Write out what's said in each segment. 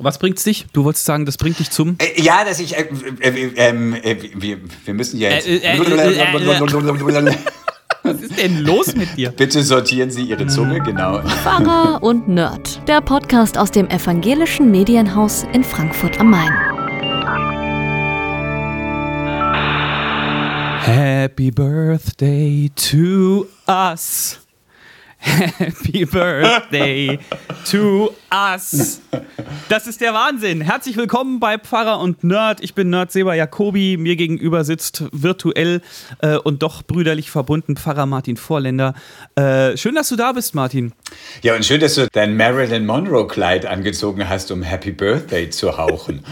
Was bringt's dich? Du wolltest sagen, das bringt dich zum. Äh, ja, dass ich. Äh, äh, ähm, äh, wir, wir müssen ja jetzt. Äh, äh, äh, äh, Was ist denn los mit dir? Bitte sortieren Sie Ihre Zunge, genau. Pfarrer und Nerd. Der Podcast aus dem evangelischen Medienhaus in Frankfurt am Main. Happy Birthday to us. Happy Birthday to us. Das ist der Wahnsinn. Herzlich willkommen bei Pfarrer und Nerd. Ich bin Nerd Seba Jacobi. Mir gegenüber sitzt virtuell äh, und doch brüderlich verbunden Pfarrer Martin Vorländer. Äh, schön, dass du da bist, Martin. Ja, und schön, dass du dein Marilyn Monroe-Kleid angezogen hast, um Happy Birthday zu hauchen.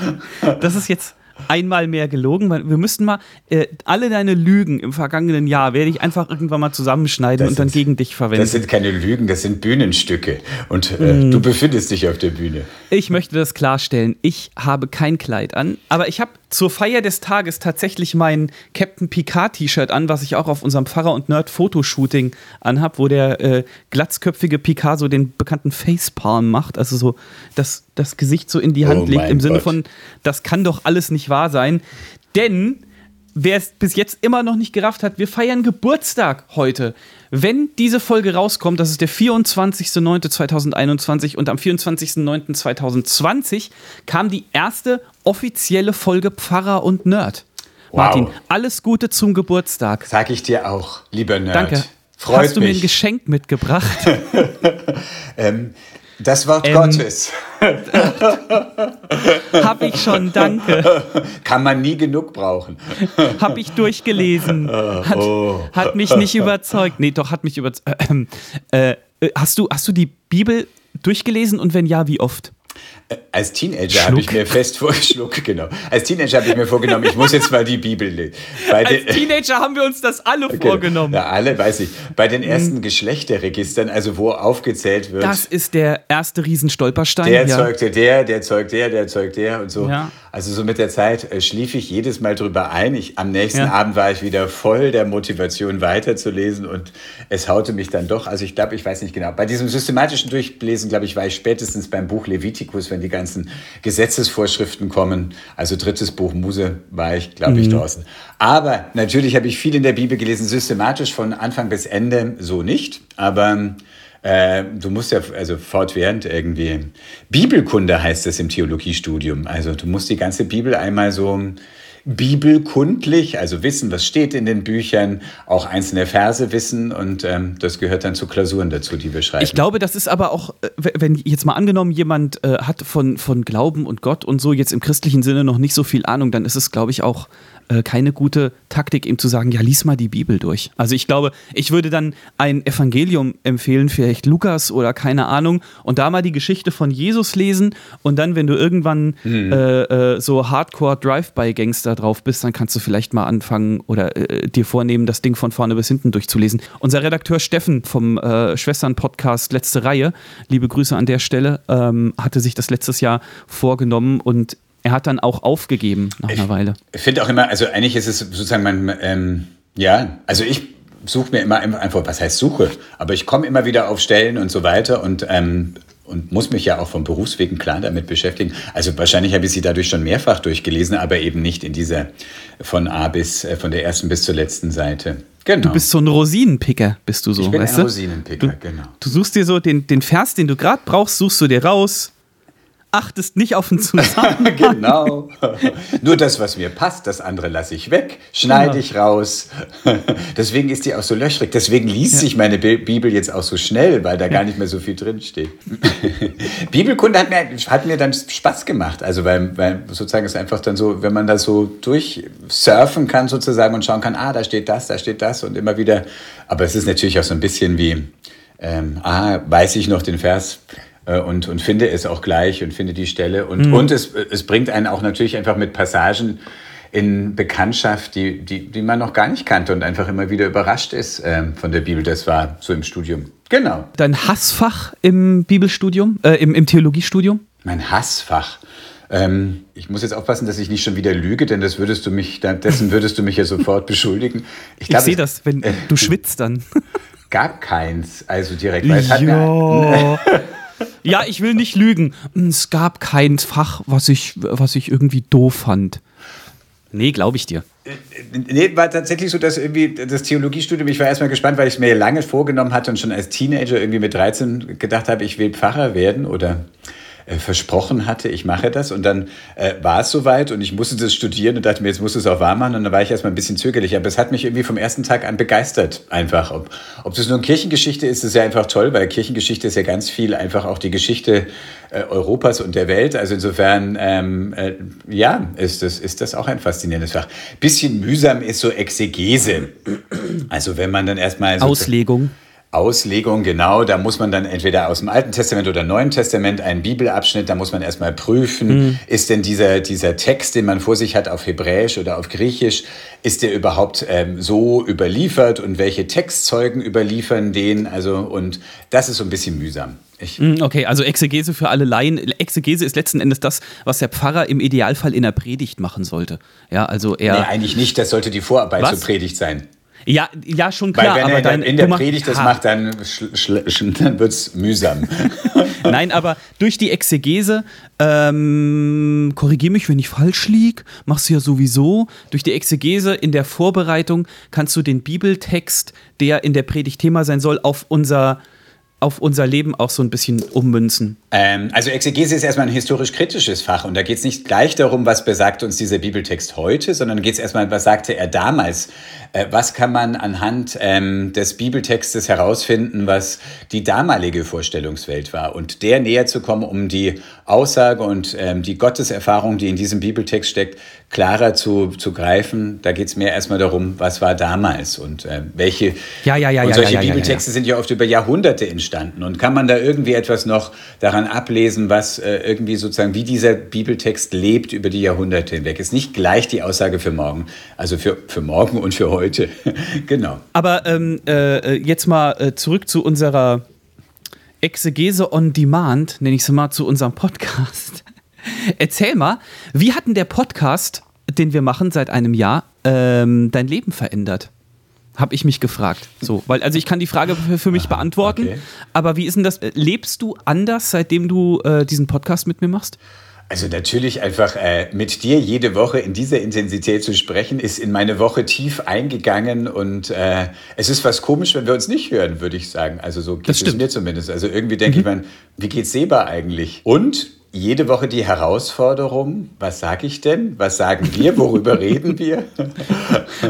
Das ist jetzt einmal mehr gelogen. Wir müssten mal äh, alle deine Lügen im vergangenen Jahr werde ich einfach irgendwann mal zusammenschneiden Das und dann sind- gegen dich verwenden. Das sind keine Lügen, das sind Bühnenstücke. Und äh, du befindest dich auf der Bühne. Ich möchte das klarstellen. Ich habe kein Kleid an, aber ich habe zur Feier des Tages tatsächlich mein Captain Picard T-Shirt an, was ich auch auf unserem Pfarrer und Nerd Fotoshooting anhab, wo der äh, glatzköpfige Picard so den bekannten Facepalm macht, also so das, das Gesicht so in die Hand Oh legt im Sinne Gott. von, das kann doch alles nicht wahr sein, denn Wer es bis jetzt immer noch nicht gerafft hat, wir feiern Geburtstag heute. Wenn diese Folge rauskommt, das ist der 24.09.2021 und am 24.09.2020 kam die erste offizielle Folge Pfarrer und Nerd. Wow. Martin, alles Gute zum Geburtstag. Sag ich dir auch, lieber Nerd. Danke. Freut Hast du mir ein mich. Geschenk mitgebracht? ähm, das Wort Ähm, Gottes Hab ich schon, danke. kann man nie genug brauchen. Hab ich durchgelesen. Hat, oh. hat mich nicht überzeugt. Nee, doch, hat mich überzeugt. Äh, äh, hast, du, hast du die Bibel durchgelesen und wenn ja, wie oft? Als Teenager habe ich mir fest vorgeschluckt, genau. Als Teenager habe ich mir vorgenommen, ich muss jetzt mal die Bibel lesen. Bei Als Teenager haben wir uns das alle Genau. vorgenommen. Ja, alle, weiß ich. Bei den ersten Geschlechterregistern, also wo aufgezählt wird, Das ist der erste Riesenstolperstein. der ja. zeugte der, der zeugt der, der zeugt der und so. Ja. Also so mit der Zeit äh, schlief ich jedes Mal drüber ein. Ich, am nächsten Ja. Abend war ich wieder voll der Motivation weiterzulesen und es haute mich dann doch. Also ich glaube, ich weiß nicht genau. Bei diesem systematischen Durchlesen, glaube ich, war ich spätestens beim Buch Levitikus, wenn die ganzen Gesetzesvorschriften kommen. Also drittes Buch Muse war ich, glaube Mhm. ich, draußen. Aber natürlich habe ich viel in der Bibel gelesen, systematisch von Anfang bis Ende so nicht. Aber äh, du musst ja also fortwährend irgendwie. Bibelkunde heißt das im Theologiestudium. Also du musst die ganze Bibel einmal so bibelkundlich, also wissen, was steht in den Büchern, auch einzelne Verse wissen und ähm, das gehört dann zu Klausuren dazu, die wir schreiben. Ich glaube, das ist aber auch, äh, wenn jetzt mal angenommen, jemand äh, hat von, von Glauben und Gott und so jetzt im christlichen Sinne noch nicht so viel Ahnung, dann ist es, glaube ich, auch äh, keine gute Taktik, ihm zu sagen, ja, lies mal die Bibel durch. Also ich glaube, ich würde dann ein Evangelium empfehlen, vielleicht Lukas oder keine Ahnung, und da mal die Geschichte von Jesus lesen und dann, wenn du irgendwann äh, äh, so Hardcore-Drive-by-Gangster drauf bist, dann kannst du vielleicht mal anfangen oder äh, dir vornehmen, das Ding von vorne bis hinten durchzulesen. Unser Redakteur Steffen vom äh, Schwestern-Podcast Letzte Reihe, liebe Grüße an der Stelle, ähm, hatte sich das letztes Jahr vorgenommen und er hat dann auch aufgegeben nach einer Weile. Ich finde auch immer, also eigentlich ist es sozusagen mein, ähm, ja, also ich suche mir immer einfach, was heißt Suche, aber ich komme immer wieder auf Stellen und so weiter und, ähm, und muss mich ja auch vom Berufswegen klar damit beschäftigen. Also wahrscheinlich habe ich sie dadurch schon mehrfach durchgelesen, aber eben nicht in dieser von A bis, äh, von der ersten bis zur letzten Seite. Genau. Du bist so ein Rosinenpicker, bist du so, ich bin weißt ein du? Rosinenpicker, genau. Du suchst dir so den, den Vers, den du gerade brauchst, suchst du dir raus, achtest nicht auf den Zusammenhang. Genau. Nur das, was mir passt, das andere lasse ich weg, schneide Genau. ich raus. Deswegen ist die auch so löchrig. Deswegen liest sich meine Bi- Bibel jetzt auch so schnell, weil da gar nicht mehr so viel drin steht. Bibelkunde hat mir, hat mir dann Spaß gemacht. Also, weil, weil sozusagen ist einfach dann so, wenn man da so durchsurfen kann sozusagen und schauen kann, ah, da steht das, da steht das und immer wieder. Aber es ist natürlich auch so ein bisschen wie, ähm, ah, weiß ich noch den Vers und, und finde es auch gleich und finde die Stelle. Und, und es, es bringt einen auch natürlich einfach mit Passagen in Bekanntschaft, die, die, die man noch gar nicht kannte und einfach immer wieder überrascht ist ähm, von der Bibel. Das war so im Studium. Genau. Dein Hassfach im Bibelstudium, äh, im, im Theologiestudium? Mein Hassfach. Ähm, ich muss jetzt aufpassen, dass ich nicht schon wieder lüge, denn das würdest du mich, dessen würdest du mich ja sofort beschuldigen. Ich glaub, sehe das, wenn du schwitzt dann. Gab keins, also direkt. Weil es hat mir, Ja. Ich will nicht lügen. Es gab kein Fach, was ich, was ich irgendwie doof fand. Nee, glaube ich dir. Nee, war tatsächlich so, dass irgendwie das Theologiestudium, ich war erstmal gespannt, weil ich es mir lange vorgenommen hatte und schon als Teenager irgendwie mit 13 gedacht habe, ich will Pfarrer werden oder äh, versprochen hatte, ich mache das. Und dann äh, war es soweit und ich musste das studieren und dachte mir, jetzt muss es auch wahr machen. Und dann war ich erstmal ein bisschen zögerlich. Aber es hat mich irgendwie vom ersten Tag an begeistert, einfach. Ob, ob das nur eine Kirchengeschichte ist, ist ja einfach toll, weil Kirchengeschichte ist ja ganz viel einfach auch die Geschichte äh, Europas und der Welt. Also insofern, ähm, äh, ja, ist das, ist das auch ein faszinierendes Fach. Bisschen mühsam ist so Exegese. Also wenn man dann erstmal... So Auslegung. Auslegung, genau. Da muss man dann entweder aus dem Alten Testament oder Neuen Testament einen Bibelabschnitt, da muss man erstmal prüfen, mhm. ist denn dieser, dieser Text, den man vor sich hat auf Hebräisch oder auf Griechisch, ist der überhaupt ähm, so überliefert und welche Textzeugen überliefern den? Also, und das ist so ein bisschen mühsam. Ich mhm, okay, also Exegese für alle Laien. Exegese ist letzten Endes das, was der Pfarrer im Idealfall in der Predigt machen sollte. Ja, also er. Nee, eigentlich nicht. Das sollte die Vorarbeit was? zur Predigt sein. Ja, ja, schon klar. Weil wenn aber er dein, in der Predigt das macht, dann, dann wird es mühsam. Nein, aber durch die Exegese, ähm, korrigiere mich, wenn ich falsch liege, machst du ja sowieso. Durch die Exegese in der Vorbereitung kannst du den Bibeltext, der in der Predigt Thema sein soll, auf unser auf unser Leben auch so ein bisschen ummünzen? Ähm, also Exegese ist erstmal ein historisch-kritisches Fach und da geht es nicht gleich darum, was besagt uns dieser Bibeltext heute, sondern geht es erstmal, was sagte er damals? Äh, was kann man anhand ähm, des Bibeltextes herausfinden, was die damalige Vorstellungswelt war? Und der näher zu kommen, um die Aussage und ähm, die Gotteserfahrung, die in diesem Bibeltext steckt, klarer zu, zu greifen. Da geht es mehr erstmal darum, was war damals und äh, welche. Ja, ja, ja, und solche ja, ja, Bibeltexte sind ja oft über Jahrhunderte entstanden. Und kann man da irgendwie etwas noch daran ablesen, was äh, irgendwie sozusagen, wie dieser Bibeltext lebt über die Jahrhunderte hinweg? Ist nicht gleich die Aussage für morgen, also für, für morgen und für heute. genau. Aber ähm, äh, jetzt mal äh, zurück zu unserer Exegese on Demand, nenne ich es mal, zu unserem Podcast. Erzähl mal, wie hat denn der Podcast, den wir machen seit einem Jahr, ähm, dein Leben verändert? Habe ich mich gefragt. So, weil, also ich kann die Frage für, für mich beantworten, okay. aber wie ist denn das? Lebst du anders, seitdem du äh, diesen Podcast mit mir machst? Also natürlich einfach äh, mit dir jede Woche in dieser Intensität zu sprechen, ist in meine Woche tief eingegangen und äh, es ist was komisch, wenn wir uns nicht hören, würde ich sagen. Also so geht es mir zumindest. Also irgendwie denke mhm. ich mir, wie geht's Seba eigentlich? Und jede Woche die Herausforderung, was sage ich denn? Was sagen wir? Worüber reden wir?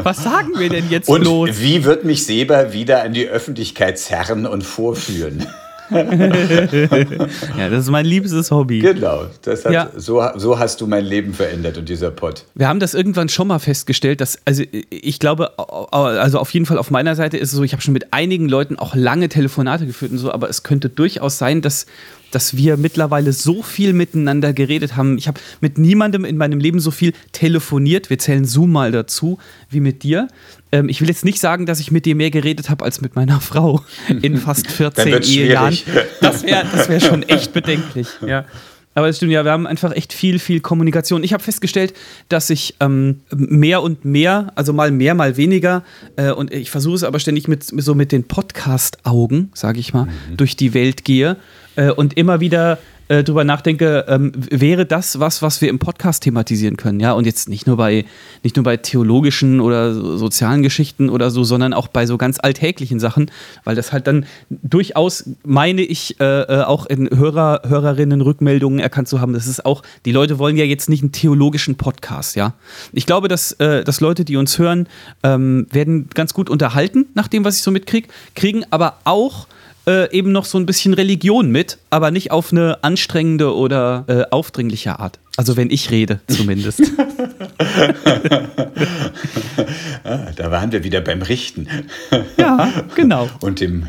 Was sagen wir denn jetzt und bloß? Wie wird mich Seba wieder an die Öffentlichkeit zerren und vorführen? ja, das ist mein liebstes Hobby. Genau, das hat, ja. so, so hast du mein Leben verändert und dieser Pott. Wir haben das irgendwann schon mal festgestellt, dass, also ich glaube, also auf jeden Fall auf meiner Seite ist es so, ich habe schon mit einigen Leuten auch lange Telefonate geführt und so, aber es könnte durchaus sein, dass dass wir mittlerweile so viel miteinander geredet haben. Ich habe mit niemandem in meinem Leben so viel telefoniert. Wir zählen Zoom mal dazu, wie mit dir. Ähm, ich will jetzt nicht sagen, dass ich mit dir mehr geredet habe als mit meiner Frau in fast 14 Ehejahren. Das wäre das wär schon echt bedenklich. Ja. Aber es stimmt ja, wir haben einfach echt viel, viel Kommunikation. Ich habe festgestellt, dass ich ähm, mehr und mehr, also mal mehr, mal weniger, äh, und ich versuche es aber ständig mit so mit den Podcast-Augen, sage ich mal, mhm. durch die Welt gehe äh, und immer wieder äh, drüber nachdenke, ähm, wäre das was, was wir im Podcast thematisieren können, ja? Und jetzt nicht nur bei, nicht nur bei theologischen oder sozialen Geschichten oder so, sondern auch bei so ganz alltäglichen Sachen, weil das halt dann durchaus, meine ich, äh, äh, auch in Hörer, Hörerinnen Rückmeldungen erkannt zu haben, das ist auch, die Leute wollen ja jetzt nicht einen theologischen Podcast, ja? Ich glaube, dass, äh, dass Leute, die uns hören, ähm, werden ganz gut unterhalten, nach dem, was ich so mitkriege, kriegen aber auch äh, eben noch so ein bisschen Religion mit, aber nicht auf eine anstrengende oder äh, aufdringliche Art. Also wenn ich rede, zumindest. ah, da waren wir wieder beim Richten. ja, genau. Und dem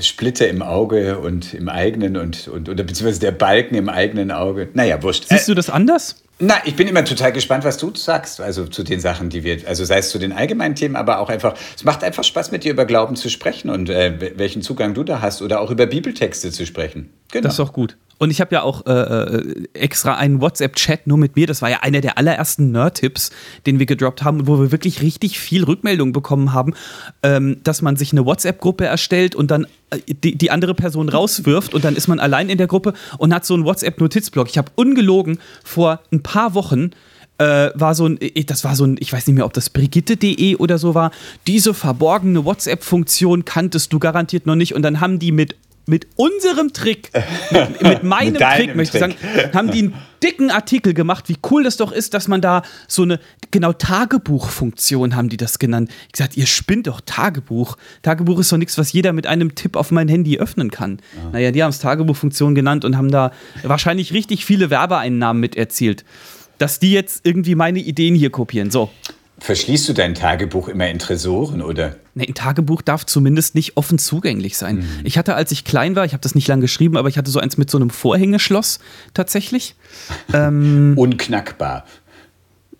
Splitter im Auge und im eigenen und, und oder beziehungsweise der Balken im eigenen Auge. Naja, wurscht. Siehst du das anders? Na, ich bin immer total gespannt, was du sagst, also zu den Sachen, die wir, also sei es zu den allgemeinen Themen, aber auch einfach, es macht einfach Spaß, mit dir über Glauben zu sprechen und äh, welchen Zugang du da hast oder auch über Bibeltexte zu sprechen. Genau. Das ist auch gut. Und ich habe ja auch äh, äh extra einen WhatsApp-Chat nur mit mir. Das war ja einer der allerersten Nerd-Tipps, den wir gedroppt haben, wo wir wirklich richtig viel Rückmeldung bekommen haben, ähm, dass man sich eine WhatsApp-Gruppe erstellt und dann äh, die, die andere Person rauswirft und dann ist man allein in der Gruppe und hat so einen WhatsApp-Notizblock. Ich habe ungelogen vor ein paar Wochen äh, war so ein, das war so ein, ich weiß nicht mehr, ob das Brigitte.de oder so war. Diese verborgene WhatsApp-Funktion kanntest du garantiert noch nicht und dann haben die mit mit unserem Trick, mit, mit meinem mit Trick, möchte ich sagen, haben die einen dicken Artikel gemacht, wie cool das doch ist, dass man da so eine, genau, Tagebuchfunktion haben die das genannt. Ich gesagt, ihr spinnt doch Tagebuch. Tagebuch ist doch nichts, was jeder mit einem Tipp auf mein Handy öffnen kann. Ja. Naja, die haben es Tagebuchfunktion genannt und haben da wahrscheinlich richtig viele Werbeeinnahmen mit erzielt. Dass die jetzt irgendwie meine Ideen hier kopieren. So. Verschließt du dein Tagebuch immer in Tresoren oder? Nee, ein Tagebuch darf zumindest nicht offen zugänglich sein. Mhm. Ich hatte, als ich klein war, ich habe das nicht lange geschrieben, aber ich hatte so eins mit so einem Vorhängeschloss tatsächlich. ähm, Unknackbar.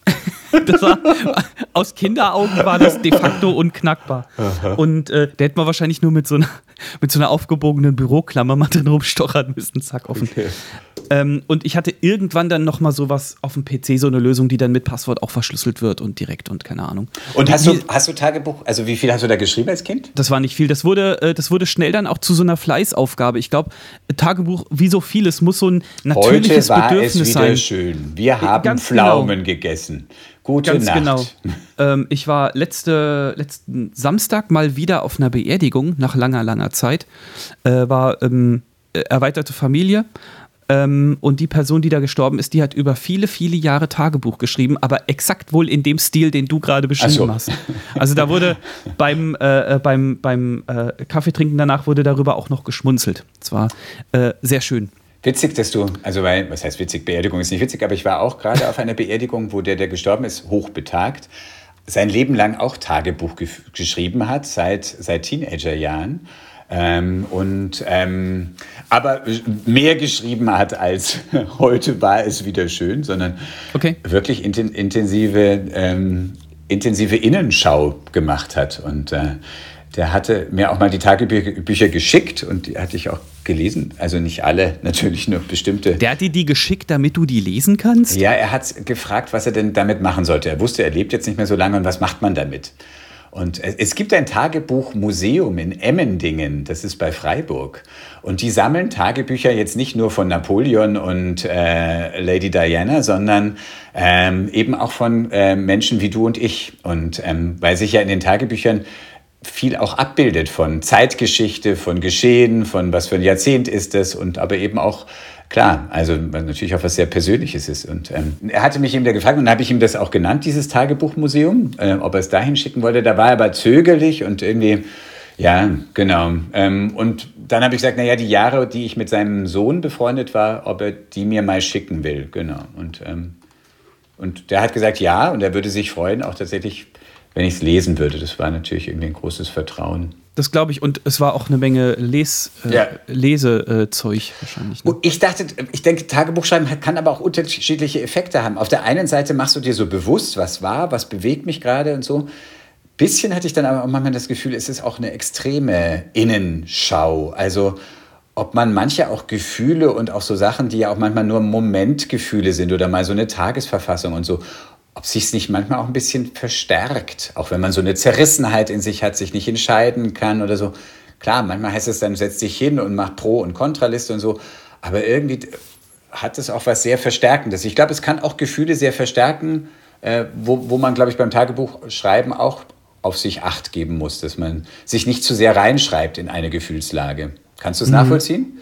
das war, aus Kinderaugen war das de facto unknackbar. Aha. Und äh, der hätte man wahrscheinlich nur mit so einer, mit so einer aufgebogenen Büroklammer mal drin rumstochern müssen, zack, offen. Okay. Ähm, und ich hatte irgendwann dann noch mal sowas auf dem PC, so eine Lösung, die dann mit Passwort auch verschlüsselt wird und direkt und keine Ahnung. Und hast, du, hast du Tagebuch, also wie viel hast du da geschrieben als Kind? Das war nicht viel. Das wurde, äh, das wurde schnell dann auch zu so einer Fleißaufgabe. Ich glaube, Tagebuch, wie so vieles, muss so ein natürliches Heute war Bedürfnis es wieder sein. schön. Wir haben Ganz Pflaumen genau. gegessen. Gute Ganz Nacht. genau. Ähm, ich war letzte, letzten Samstag mal wieder auf einer Beerdigung nach langer, langer Zeit. Äh, war ähm, erweiterte Familie ähm, und die Person, die da gestorben ist, die hat über viele, viele Jahre Tagebuch geschrieben, aber exakt wohl in dem Stil, den du gerade beschrieben so. hast. Also da wurde beim, äh, äh, beim, beim äh, Kaffeetrinken danach wurde darüber auch noch geschmunzelt. Zwar äh, sehr schön. Witzig, dass du, also weil, was heißt witzig, Beerdigung ist nicht witzig, aber ich war auch gerade auf einer Beerdigung, wo der, der gestorben ist, hochbetagt, sein Leben lang auch Tagebuch ge geschrieben hat, seit, seit Teenagerjahren. Ähm, und ähm, aber mehr geschrieben hat als heute war es wieder schön, sondern okay. wirklich inten intensive, ähm, intensive Innenschau gemacht hat. Und äh, der hatte mir auch mal die Tagebücher geschickt und die hatte ich auch gelesen. Also nicht alle, natürlich nur bestimmte. Der hat dir die geschickt, damit du die lesen kannst? Ja, er hat gefragt, was er denn damit machen sollte. Er wusste, er lebt jetzt nicht mehr so lange und was macht man damit? Und es gibt ein Tagebuchmuseum in Emmendingen, das ist bei Freiburg. Und die sammeln Tagebücher jetzt nicht nur von Napoleon und äh, Lady Diana, sondern ähm, eben auch von äh, Menschen wie du und ich. Und ähm, weil sich ja in den Tagebüchern viel auch abbildet von Zeitgeschichte, von Geschehen, von was für ein Jahrzehnt ist es und aber eben auch Klar, also natürlich auch was sehr Persönliches ist. Und ähm, er hatte mich eben da gefragt und dann habe ich ihm das auch genannt, dieses Tagebuchmuseum, äh, ob er es dahin schicken wollte. Da war er aber zögerlich und irgendwie, ja, genau. Ähm, und dann habe ich gesagt, naja, die Jahre, die ich mit seinem Sohn befreundet war, ob er die mir mal schicken will. Genau. Und, ähm, und der hat gesagt, ja, und er würde sich freuen, auch tatsächlich, wenn ich es lesen würde. Das war natürlich irgendwie ein großes Vertrauen. Das glaube ich. Und es war auch eine Menge Les, äh, ja. Lesezeug äh, wahrscheinlich. Ne? Ich dachte, ich denke, Tagebuchschreiben kann aber auch unterschiedliche Effekte haben. Auf der einen Seite machst du dir so bewusst, was war, was bewegt mich gerade und so. Bisschen hatte ich dann aber auch manchmal das Gefühl, es ist auch eine extreme Innenschau. Also ob man manche auch Gefühle und auch so Sachen, die ja auch manchmal nur Momentgefühle sind oder mal so eine Tagesverfassung und so, ob sich es nicht manchmal auch ein bisschen verstärkt, auch wenn man so eine Zerrissenheit in sich hat, sich nicht entscheiden kann oder so. Klar, manchmal heißt es dann, setz dich hin und mach Pro- und Kontraliste und so, aber irgendwie hat es auch was sehr Verstärkendes. Ich glaube, es kann auch Gefühle sehr verstärken, äh, wo, wo man, glaube ich, beim Tagebuchschreiben auch auf sich acht geben muss, dass man sich nicht zu sehr reinschreibt in eine Gefühlslage. Kannst du es mhm. nachvollziehen?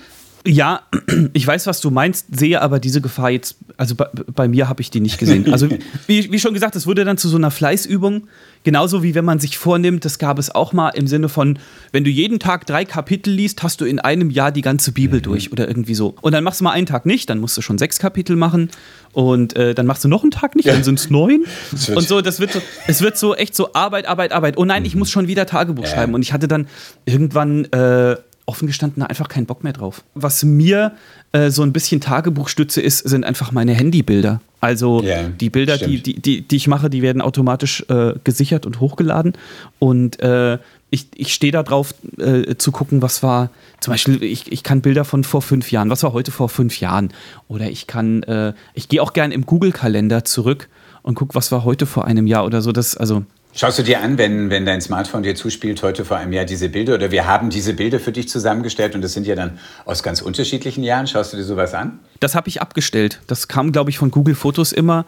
Ja, ich weiß, was du meinst, sehe aber diese Gefahr jetzt, also bei, bei mir habe ich die nicht gesehen. Also wie, wie, schon gesagt, es wurde dann zu so einer Fleißübung, genauso wie wenn man sich vornimmt, das gab es auch mal im Sinne von, wenn du jeden Tag drei Kapitel liest, hast du in einem Jahr die ganze Bibel mhm. durch oder irgendwie so. Und dann machst du mal einen Tag nicht, dann musst du schon sechs Kapitel machen und äh, dann machst du noch einen Tag nicht, dann sind es neun. Und so, das wird so, es wird so echt so Arbeit, Arbeit, Arbeit. Oh nein, ich mhm. muss schon wieder Tagebuch schreiben. Und ich hatte dann irgendwann äh, offen gestanden einfach keinen Bock mehr drauf. Was mir äh, so ein bisschen Tagebuchstütze ist, sind einfach meine Handybilder. Also Ja, die Bilder, die, stimmt. die, die, die ich mache, die werden automatisch äh, gesichert und hochgeladen. Und äh, ich, ich stehe da drauf äh, zu gucken, was war, zum Beispiel, ich, ich kann Bilder von vor fünf Jahren, was war heute vor fünf Jahren? Oder ich kann, äh, ich gehe auch gern im Google-Kalender zurück und gucke, was war heute vor einem Jahr oder so. Das, also, Schaust du dir an, wenn, wenn dein Smartphone dir zuspielt, heute vor einem Jahr diese Bilder oder wir haben diese Bilder für dich zusammengestellt und das sind ja dann aus ganz unterschiedlichen Jahren. Schaust du dir sowas an? das habe ich abgestellt. Das kam, glaube ich, von Google Fotos immer.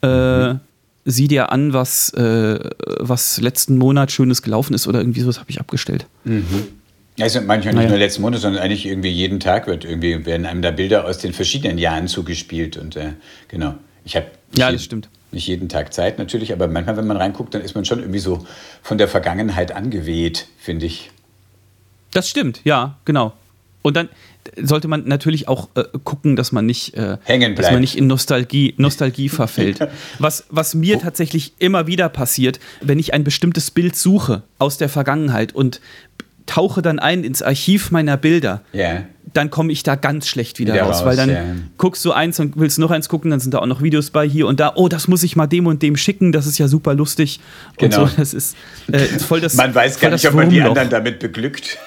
Äh, sieh dir an, was, äh, was letzten Monat Schönes gelaufen ist oder irgendwie sowas habe ich abgestellt. Also manchmal nicht Naja. nur letzten Monat, sondern eigentlich irgendwie jeden Tag wird irgendwie werden einem da Bilder aus den verschiedenen Jahren zugespielt und äh, genau. Ich habe Ja, das stimmt. Nicht jeden Tag Zeit natürlich, aber manchmal, wenn man reinguckt, dann ist man schon irgendwie so von der Vergangenheit angeweht, finde ich. Das stimmt, ja, genau. Und dann sollte man natürlich auch äh, gucken, dass man nicht, äh, Hängen dass man nicht in Nostalgie, Nostalgie verfällt. Was, was mir tatsächlich immer wieder passiert, wenn ich ein bestimmtes Bild suche aus der Vergangenheit und tauche dann ein ins Archiv meiner Bilder, Ja. dann komme ich da ganz schlecht wieder, Wieder raus, raus, weil dann ja. guckst du eins und willst noch eins gucken, dann sind da auch noch Videos bei hier und da. Oh, das muss ich mal dem und dem schicken, das ist ja super lustig. Genau. Und so, das ist äh, voll das. Man weiß gar nicht, ob man die anderen damit beglückt.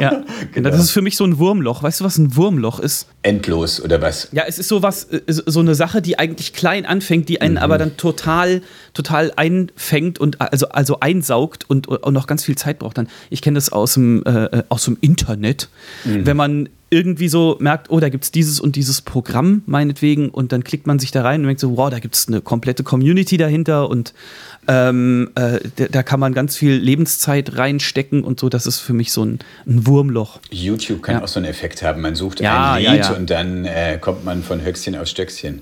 Ja, Genau. das ist für mich so ein Wurmloch. Weißt du, was ein Wurmloch ist? Endlos oder was? Ja, es ist sowas, äh, so eine Sache, die eigentlich klein anfängt, die einen Mhm. aber dann total, total einfängt und also, also einsaugt und, und noch ganz viel Zeit braucht dann. Ich kenne das aus dem, äh, aus dem Internet, Mhm. wenn man irgendwie so merkt, oh, da gibt es dieses und dieses Programm, meinetwegen, und dann klickt man sich da rein und denkt so, wow, da gibt es eine komplette Community dahinter und ähm, äh, da, da kann man ganz viel Lebenszeit reinstecken und so. Das ist für mich so ein, ein Wurmloch. YouTube kann Ja. auch so einen Effekt haben. Man sucht Ja, ein Lied ja. und dann äh, kommt man von Höchstchen auf Stöckchen.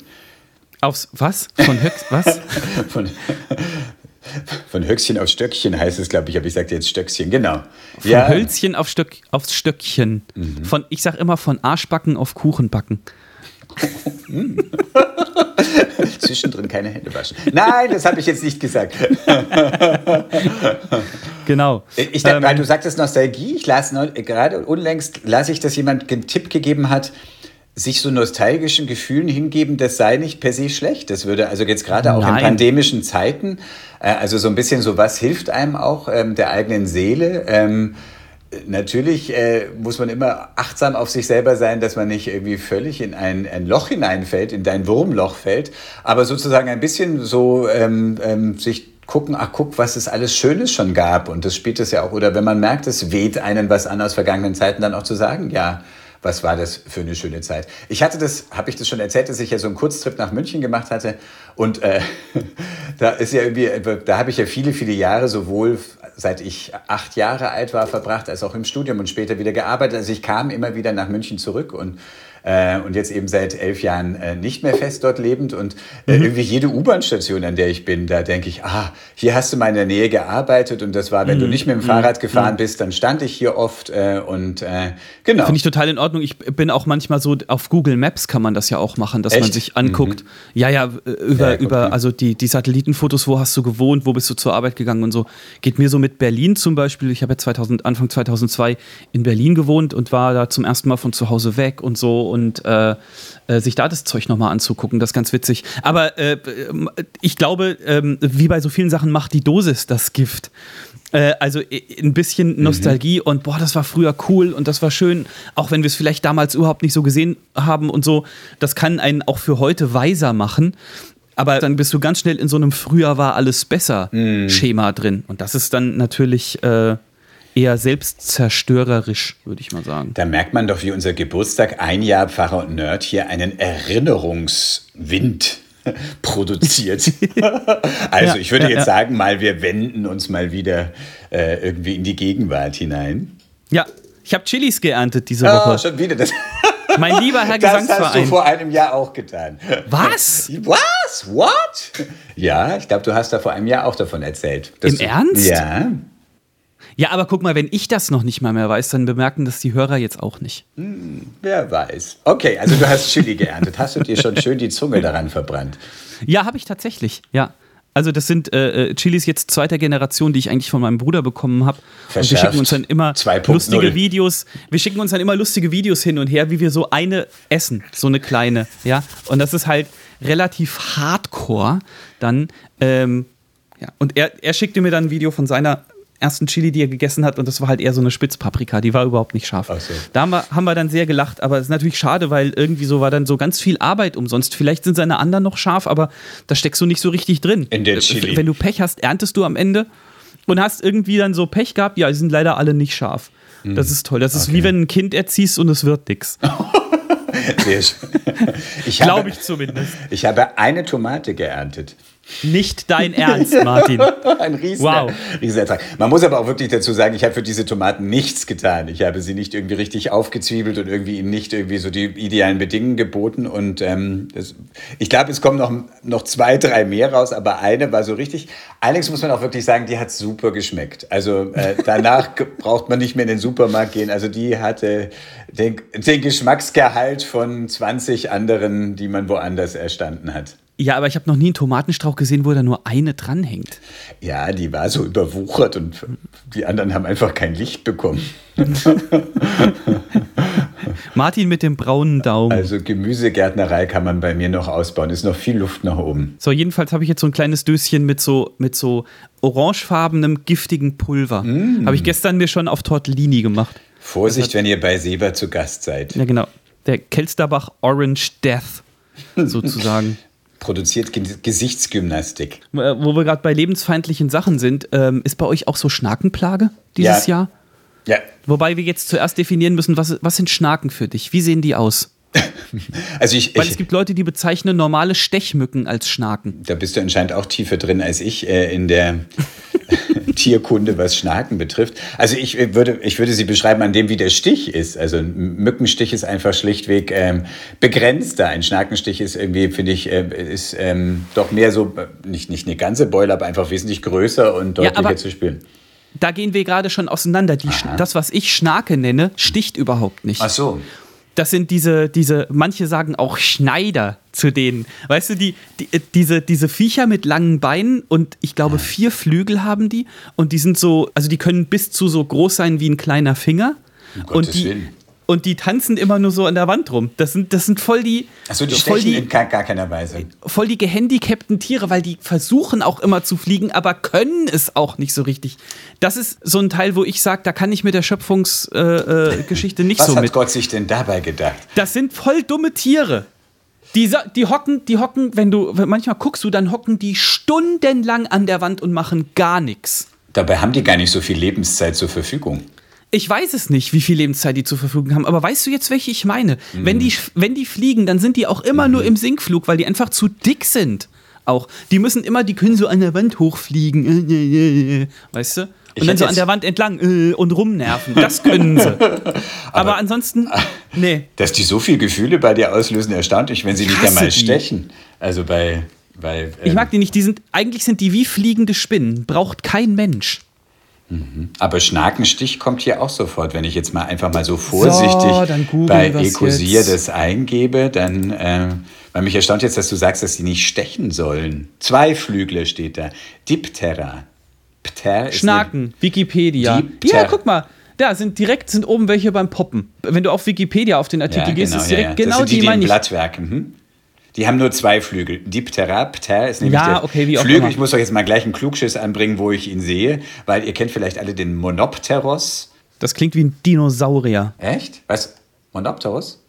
Aufs, was? Von Höchst, was? Von, von Höchstchen auf Stöckchen heißt es, glaube ich, aber ich sagte jetzt Stöckchen, genau. Von ja, Hölzchen auf Stöck, aufs Stöckchen. Mhm. Von, ich sag immer von Arschbacken auf Kuchenbacken. zwischendrin keine Hände waschen. Nein, das habe ich jetzt nicht gesagt. Genau. Ich, ähm, weil du sagtest Nostalgie, ich las gerade unlängst las ich, dass jemand einen Tipp gegeben hat, sich so nostalgischen Gefühlen hingeben, das sei nicht per se schlecht. Das würde also jetzt gerade auch in Nein. pandemischen Zeiten, äh, also so ein bisschen so, was hilft einem auch ähm, der eigenen Seele? Ähm, Natürlich äh, muss man immer achtsam auf sich selber sein, dass man nicht irgendwie völlig in ein, ein Loch hineinfällt, in dein Wurmloch fällt, aber sozusagen ein bisschen so ähm, ähm, sich gucken, ach guck, was es alles Schönes schon gab und das spielt es ja auch, oder wenn man merkt, es weht einen was an aus vergangenen Zeiten, dann auch zu sagen, ja, was war das für eine schöne Zeit. Ich hatte das, habe ich das schon erzählt, dass ich ja so einen Kurztrip nach München gemacht hatte und äh, da ist ja irgendwie, da habe ich ja viele, viele Jahre sowohl seit ich acht Jahre alt war verbracht, als auch im Studium und später wieder gearbeitet. Also ich kam immer wieder nach München zurück und äh, und jetzt eben seit elf Jahren äh, nicht mehr fest dort lebend und äh, irgendwie jede U-Bahn-Station, an der ich bin, da denke ich, ah, hier hast du mal in der Nähe gearbeitet und das war, wenn du nicht mit dem Fahrrad gefahren bist, dann stand ich hier oft äh, und äh, genau. Finde ich total in Ordnung. Ich bin auch manchmal so, auf Google Maps kann man das ja auch machen, dass man Echt? sich anguckt. Ja, ja, äh, über, Ja, über also die, die Satellitenfotos, wo hast du gewohnt, wo bist du zur Arbeit gegangen und so. Geht mir so mit Berlin zum Beispiel. Ich habe ja 2000, Anfang 2002 in Berlin gewohnt und war da zum ersten Mal von zu Hause weg und so und äh, äh, sich da das Zeug nochmal anzugucken, das ist ganz witzig. Aber äh, ähm, ich glaube, ähm, wie bei so vielen Sachen macht die Dosis das Gift. Äh, also äh, ein bisschen Nostalgie und boah, das war früher cool und das war schön, auch wenn wir es vielleicht damals überhaupt nicht so gesehen haben und so. Das kann einen auch für heute weiser machen. Aber dann bist du ganz schnell in so einem früher war alles besser Schema drin. Und das ist dann natürlich äh, eher selbstzerstörerisch, würde ich mal sagen. Da merkt man doch, wie unser Geburtstag ein Jahr Pfarrer und Nerd hier einen Erinnerungswind produziert. also Ja, ich würde ja, jetzt ja. sagen, mal wir wenden uns mal wieder äh, irgendwie in die Gegenwart hinein. Ja, ich habe Chilis geerntet diese Oh, Woche. schon wieder das. Mein lieber Herr Das hast du Gesangsverein. vor einem Jahr auch getan. Was? Was? What? Ja, ich glaube, du hast da vor einem Jahr auch davon erzählt. Im du, Ernst? Ja. Ja, aber guck mal, wenn ich das noch nicht mal mehr weiß, dann bemerken das die Hörer jetzt auch nicht. Wer weiß. Okay, also du hast Chili geerntet. Hast du dir schon schön die Zunge daran verbrannt? Ja, habe ich tatsächlich, ja. Also das sind äh, äh, Chilis jetzt zweiter Generation, die ich eigentlich von meinem Bruder bekommen habe. Und wir schicken uns dann immer 2.0. lustige Videos. Wir schicken uns dann immer lustige Videos hin und her, wie wir so eine essen, so eine kleine, ja. Und das ist halt relativ hardcore dann. Ähm, ja. Und er, er schickte mir dann ein Video von seiner ersten Chili, die er gegessen hat, und das war halt eher so eine Spitzpaprika, die war überhaupt nicht scharf. So. Da haben wir, haben wir dann sehr gelacht, aber es ist natürlich schade, weil irgendwie so war dann so ganz viel Arbeit umsonst. Vielleicht sind seine anderen noch scharf, aber da steckst du nicht so richtig drin. In der Chili. Wenn du Pech hast, erntest du am Ende und hast irgendwie dann so Pech gehabt, ja, die sind leider alle nicht scharf. Das ist toll. Das ist Okay. wie wenn ein Kind erziehst und es wird nix. Sehr schön. Ich Glaube ich zumindest. ich habe eine Tomate geerntet. Nicht dein Ernst, Martin. Ein riesen, Wow. Riesenertrag. Man muss aber auch wirklich dazu sagen, ich habe für diese Tomaten nichts getan. Ich habe sie nicht irgendwie richtig aufgezwiebelt und irgendwie ihnen nicht irgendwie so die idealen Bedingungen geboten. Und ähm, das, ich glaube, es kommen noch, noch zwei, drei mehr raus, aber eine war so richtig. Allerdings muss man auch wirklich sagen, die hat super geschmeckt. Also äh, danach braucht man nicht mehr in den Supermarkt gehen. Also die hatte den, den Geschmacksgehalt von 20 anderen, die man woanders erstanden hat. Ja, aber ich habe noch nie einen Tomatenstrauch gesehen, wo da nur eine dranhängt. Ja, die war so überwuchert und die anderen haben einfach kein Licht bekommen. Martin mit dem braunen Daumen. Also Gemüsegärtnerei kann man bei mir noch ausbauen. Ist noch viel Luft nach oben. So, jedenfalls habe ich jetzt so ein kleines Döschen mit so, mit so orangefarbenem, giftigen Pulver. Mm. Habe ich gestern mir schon auf Tortellini gemacht. Vorsicht, wenn ihr bei Seba zu Gast seid. Ja, genau. Der Kelsterbach Orange Death, sozusagen. Produziert Ge Gesichtsgymnastik. Äh, Wo wir gerade bei lebensfeindlichen Sachen sind, ähm, ist bei euch auch so Schnakenplage dieses Ja. Jahr? Ja, Wobei wir jetzt zuerst definieren müssen, was, was sind Schnaken für dich? Wie sehen die aus? also ich, Weil es ich gibt Leute, die bezeichnen normale Stechmücken als Schnaken. da bist du anscheinend auch tiefer drin als ich äh, in der Tierkunde, was Schnaken betrifft. Also ich äh, würde, ich würde sie beschreiben an dem, wie der Stich ist. Also ein Mückenstich ist einfach schlichtweg ähm, begrenzter. Ein Schnakenstich ist irgendwie, finde ich, äh, ist ähm, doch mehr so, äh, nicht, nicht eine ganze Beule, aber einfach wesentlich größer und deutlicher aber- zu spüren. Da gehen wir gerade schon auseinander. Die, das, was ich Schnake nenne, sticht überhaupt nicht. Ach so. Das sind diese, diese, manche sagen auch Schneider zu denen. Weißt du, die, die, äh, diese, diese Viecher mit langen Beinen und ich glaube vier Flügel haben die und die sind so, also die können bis zu so groß sein wie ein kleiner Finger. Gottes und die, Willen. Und die tanzen immer nur so an der Wand rum. Das sind, das sind voll die, Achso, die voll stechen die, in gar, gar keiner Weise. voll die gehandicapten Tiere, weil die versuchen auch immer zu fliegen, aber können es auch nicht so richtig. Das ist so ein Teil, wo ich sage, da kann ich mit der Schöpfungsgeschichte äh, Geschichte nicht Was so hat mit. Gott sich denn dabei gedacht? Das sind voll dumme Tiere. Die, die hocken, die hocken, wenn du, manchmal guckst du, dann hocken die stundenlang an der Wand und machen gar nichts. Dabei haben die gar nicht so viel Lebenszeit zur Verfügung. Ich weiß es nicht, wie viel Lebenszeit die zur Verfügung haben, aber weißt du jetzt, welche ich meine? Wenn, die, wenn die fliegen, dann sind die auch immer nur im Sinkflug, weil die einfach zu dick sind. Auch. Die müssen immer, die können so an der Wand hochfliegen. Äh, äh, äh, Weißt du? Ich Und dann hätte so an der Wand entlang äh, und rumnerven. Das können sie. aber, ansonsten, nee. Dass die so viel Gefühle bei dir auslösen, erstaunt mich, wenn sie nicht einmal stechen. Also bei. bei Ich ähm, mag die nicht. Die sind, eigentlich sind die wie fliegende Spinnen. Braucht kein Mensch. Aber Schnakenstich kommt hier auch sofort. Wenn ich jetzt mal einfach mal so vorsichtig googeln bei Ecosier das eingebe, dann. ähm, weil mich erstaunt jetzt, dass du sagst, dass sie nicht stechen sollen. Zweiflügler steht da. Diptera. Pter Schnaken, Wikipedia. Diepter- Ja, guck mal. Da sind direkt sind oben welche beim Poppen. Wenn du auf Wikipedia auf den Artikel ja, gehst, genau, ist ja, direkt ja. genau das sind die, die, die meine ich. Blattwerk. Mhm. Die haben nur zwei Flügel. Diptera, Pter ist nämlich Ja, der okay, wie auch Flügel. immer. Ich muss euch jetzt mal gleich einen Klugschiss anbringen, wo ich ihn sehe, weil ihr kennt vielleicht alle den Monopteros. Das klingt wie ein Dinosaurier. Echt? Was? Monopteros?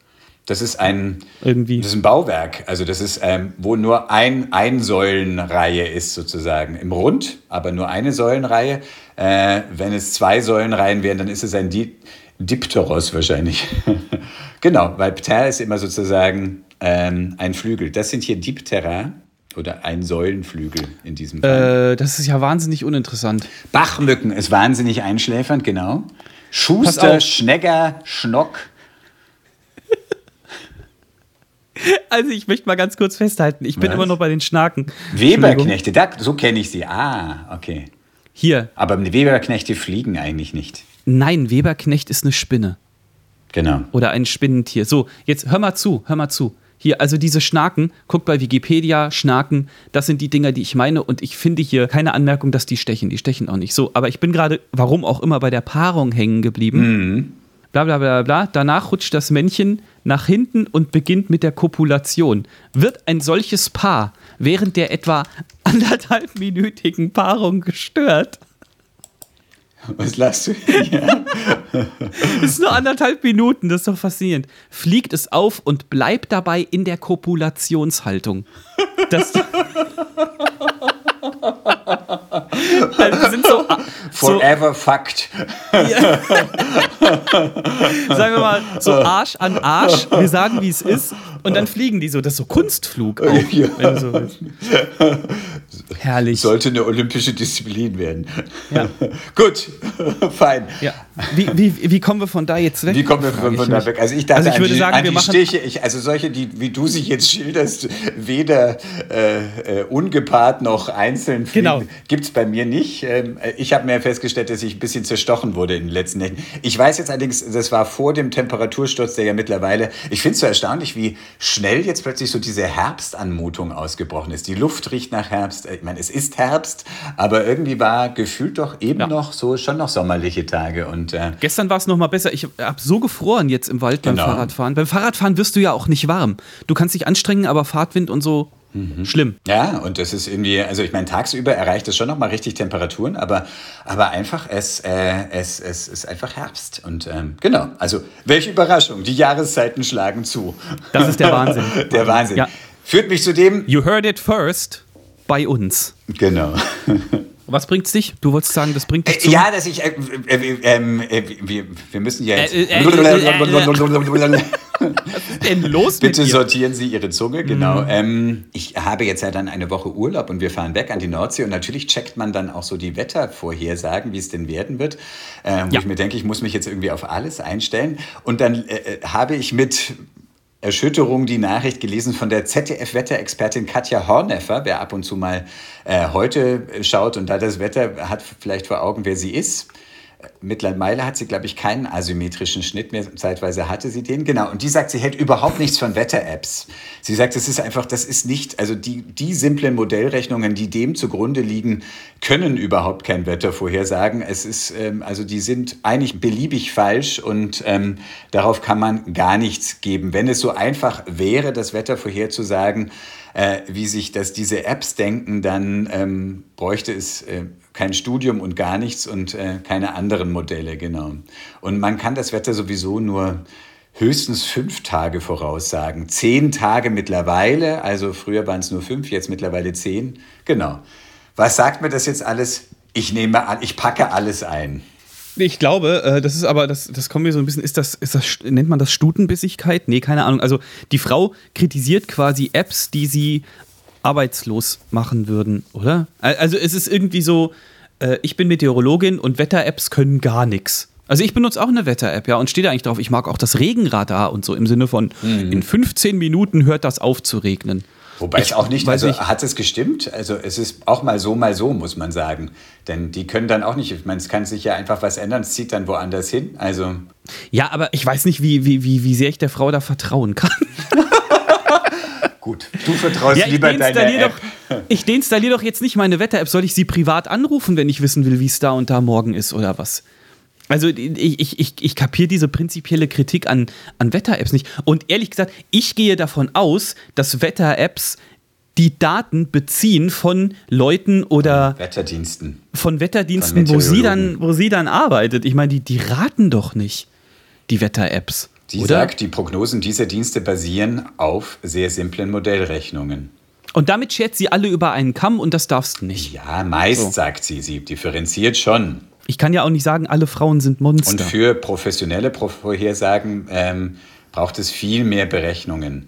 Das ist ein, Irgendwie. Das ist ein Bauwerk. Also das ist, ähm, wo nur ein Einsäulenreihe ist sozusagen im Rund, aber nur eine Säulenreihe. Äh, wenn es zwei Säulenreihen wären, dann ist es ein Di Dipteros wahrscheinlich. genau, weil Pter ist immer sozusagen ähm, ein Flügel. Das sind hier Diptera oder ein Säulenflügel in diesem Fall. Äh, das ist ja wahnsinnig uninteressant. Bachmücken ist wahnsinnig einschläfernd, genau. Schuster. Schnegger, Schnock. Also ich möchte mal ganz kurz festhalten, ich bin Was? immer noch bei den Schnaken. Weberknechte, da, so kenne ich sie. Ah, okay. Hier. Aber Weberknechte fliegen eigentlich nicht. Nein, Weberknecht ist eine Spinne. Genau. Oder ein Spinnentier. So, jetzt hör mal zu, hör mal zu. Hier, also diese Schnaken, guckt bei Wikipedia, Schnaken, das sind die Dinger, die ich meine und ich finde hier keine Anmerkung, dass die stechen. Die stechen auch nicht so. Aber ich bin gerade, warum auch immer, bei der Paarung hängen geblieben. Mhm. Bla bla bla bla. Danach rutscht das Männchen nach hinten und beginnt mit der Kopulation. Wird ein solches Paar während der etwa anderthalbminütigen Paarung gestört? Was lachst du hier? Das ist nur anderthalb Minuten, das ist doch faszinierend. Fliegt es auf und bleibt dabei in der Kopulationshaltung. Das also sind so, Forever fucked. sagen wir mal, so Arsch an Arsch. Wir sagen, wie es ist. Und dann fliegen die so. Das ist so Kunstflug auch, Ja. so. Herrlich. Sollte eine olympische Disziplin werden. Ja. Gut, fein. Ja. Wie, wie, wie kommen wir von da jetzt weg? Wie kommen wir von, von da weg? Also ich dachte Also ich an würde die, sagen, an wir die machen- Stiche, ich, also solche, die, wie du sie jetzt schilderst, weder äh, äh, ungepaart noch einzeln Genau. gibt es bei mir nicht. Ähm, äh, ich habe mir festgestellt, dass ich ein bisschen zerstochen wurde in den letzten Nächten. Ich weiß jetzt allerdings, das war vor dem Temperatursturz, der ja mittlerweile, ich finde es so erstaunlich, wie schnell jetzt plötzlich so diese Herbstanmutung ausgebrochen ist. Die Luft riecht nach Herbst. Ich meine, es ist Herbst, aber irgendwie war gefühlt doch eben Ja. noch so, schon noch sommerliche Tage und äh, Gestern war es noch mal besser. Ich habe so gefroren jetzt im Wald beim Genau. Fahrradfahren. Beim Fahrradfahren wirst du ja auch nicht warm. Du kannst dich anstrengen, aber Fahrtwind und so, Mhm. schlimm. Ja, und das ist irgendwie, also ich meine, tagsüber erreicht es schon nochmal richtig Temperaturen, aber, aber einfach, es, äh, es, es ist einfach Herbst. Und ähm, genau, also welche Überraschung, die Jahreszeiten schlagen zu. Das ist der Wahnsinn. Der Wahnsinn. Ja. Führt mich zu dem, You heard it first bei uns. genau. Was bringt's dich? Du wolltest sagen, das bringt dich Äh, zu. ja, dass ich, äh, äh, äh, ähm, äh, wir, wir müssen ja jetzt. Äh, Was ist denn los Bitte mit dir? sortieren Sie Ihre Zunge, genau. Mhm. Ähm, ich habe jetzt ja dann eine Woche Urlaub und wir fahren weg an die Nordsee und natürlich checkt man dann auch so die Wettervorhersagen, wie es denn werden wird. Ähm, wo Ja. ich mir denke, ich muss mich jetzt irgendwie auf alles einstellen. Und dann habe ich mit Erschütterung die Nachricht gelesen von der ZDF-Wetterexpertin Katja Horneffer, wer ab und zu mal äh, heute schaut und da das Wetter hat vielleicht vor Augen, wer sie ist. Mittlerweile hat sie, glaube ich, keinen asymmetrischen Schnitt mehr. Zeitweise hatte sie den. Genau. Und die sagt, sie hält überhaupt nichts von Wetter-Apps. Sie sagt, es ist einfach, das ist nicht, also die, die simplen Modellrechnungen, die dem zugrunde liegen, können überhaupt kein Wetter vorhersagen. Es ist, ähm, also die sind eigentlich beliebig falsch und ähm, darauf kann man gar nichts geben. Wenn es so einfach wäre, das Wetter vorherzusagen, äh, wie sich das diese Apps denken, dann ähm, bräuchte es äh, kein Studium und gar nichts und äh, keine anderen Modelle, genau. Und man kann das Wetter sowieso nur höchstens fünf Tage voraussagen. Zehn Tage mittlerweile, also früher waren es nur fünf, jetzt mittlerweile zehn. Genau. Was sagt mir das jetzt alles? Ich nehme an, ich packe alles ein. Ich glaube, äh, das ist aber, das, das kommt mir so ein bisschen, ist das, ist das, nennt man das Stutenbissigkeit? Nee, keine Ahnung. Also die Frau kritisiert quasi Apps, die sie arbeitslos machen würden, oder? Also es ist irgendwie so, äh, ich bin Meteorologin und Wetter-Apps können gar nichts. Also ich benutze auch eine Wetter-App, ja, und stehe da eigentlich drauf, ich mag auch das Regenradar und so im Sinne von, in 15 Minuten hört das auf zu regnen. Wobei Ich es auch nicht, also hat es gestimmt? Also es ist auch mal so, mal so, muss man sagen. Denn die können dann auch nicht, ich meine, es kann sich ja einfach was ändern, es zieht dann woanders hin. Also Ja, aber ich weiß nicht, wie, wie, wie, wie sehr ich der Frau da vertrauen kann. gut, du vertraust Ja, lieber deiner App. doch, ich deinstalliere doch jetzt nicht meine Wetter-App. Soll ich sie privat anrufen, wenn ich wissen will, wie es da und da morgen ist oder was? Also ich, ich, ich, ich kapiere diese prinzipielle Kritik an, an Wetter-Apps nicht. Und ehrlich gesagt, ich gehe davon aus, dass Wetter-Apps die Daten beziehen von Leuten oder Wetterdiensten. von Wetterdiensten, Von wo sie, dann, wo sie dann arbeitet. Ich meine, die, die raten doch nicht, die Wetter-Apps. Die oder? sagt, die Prognosen dieser Dienste basieren auf sehr simplen Modellrechnungen. Und damit schert sie alle über einen Kamm und das darfst du nicht. Ja, meist So. sagt sie, sie differenziert schon. Ich kann ja auch nicht sagen, alle Frauen sind Monster. Und für professionelle Pro Vorhersagen ähm, braucht es viel mehr Berechnungen.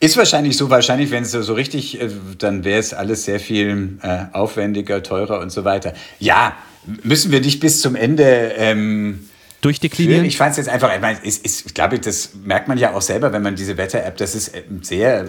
Ist wahrscheinlich so, wahrscheinlich, wenn es so so richtig, äh, dann wäre es alles sehr viel äh, aufwendiger, teurer und so weiter. Ja, müssen wir nicht bis zum Ende ähm, Durchdeklinieren? Ich fand es jetzt einfach, ich, meine, ist, ist, ich glaube, das merkt man ja auch selber, wenn man diese Wetter-App, das ist äh, sehr, äh,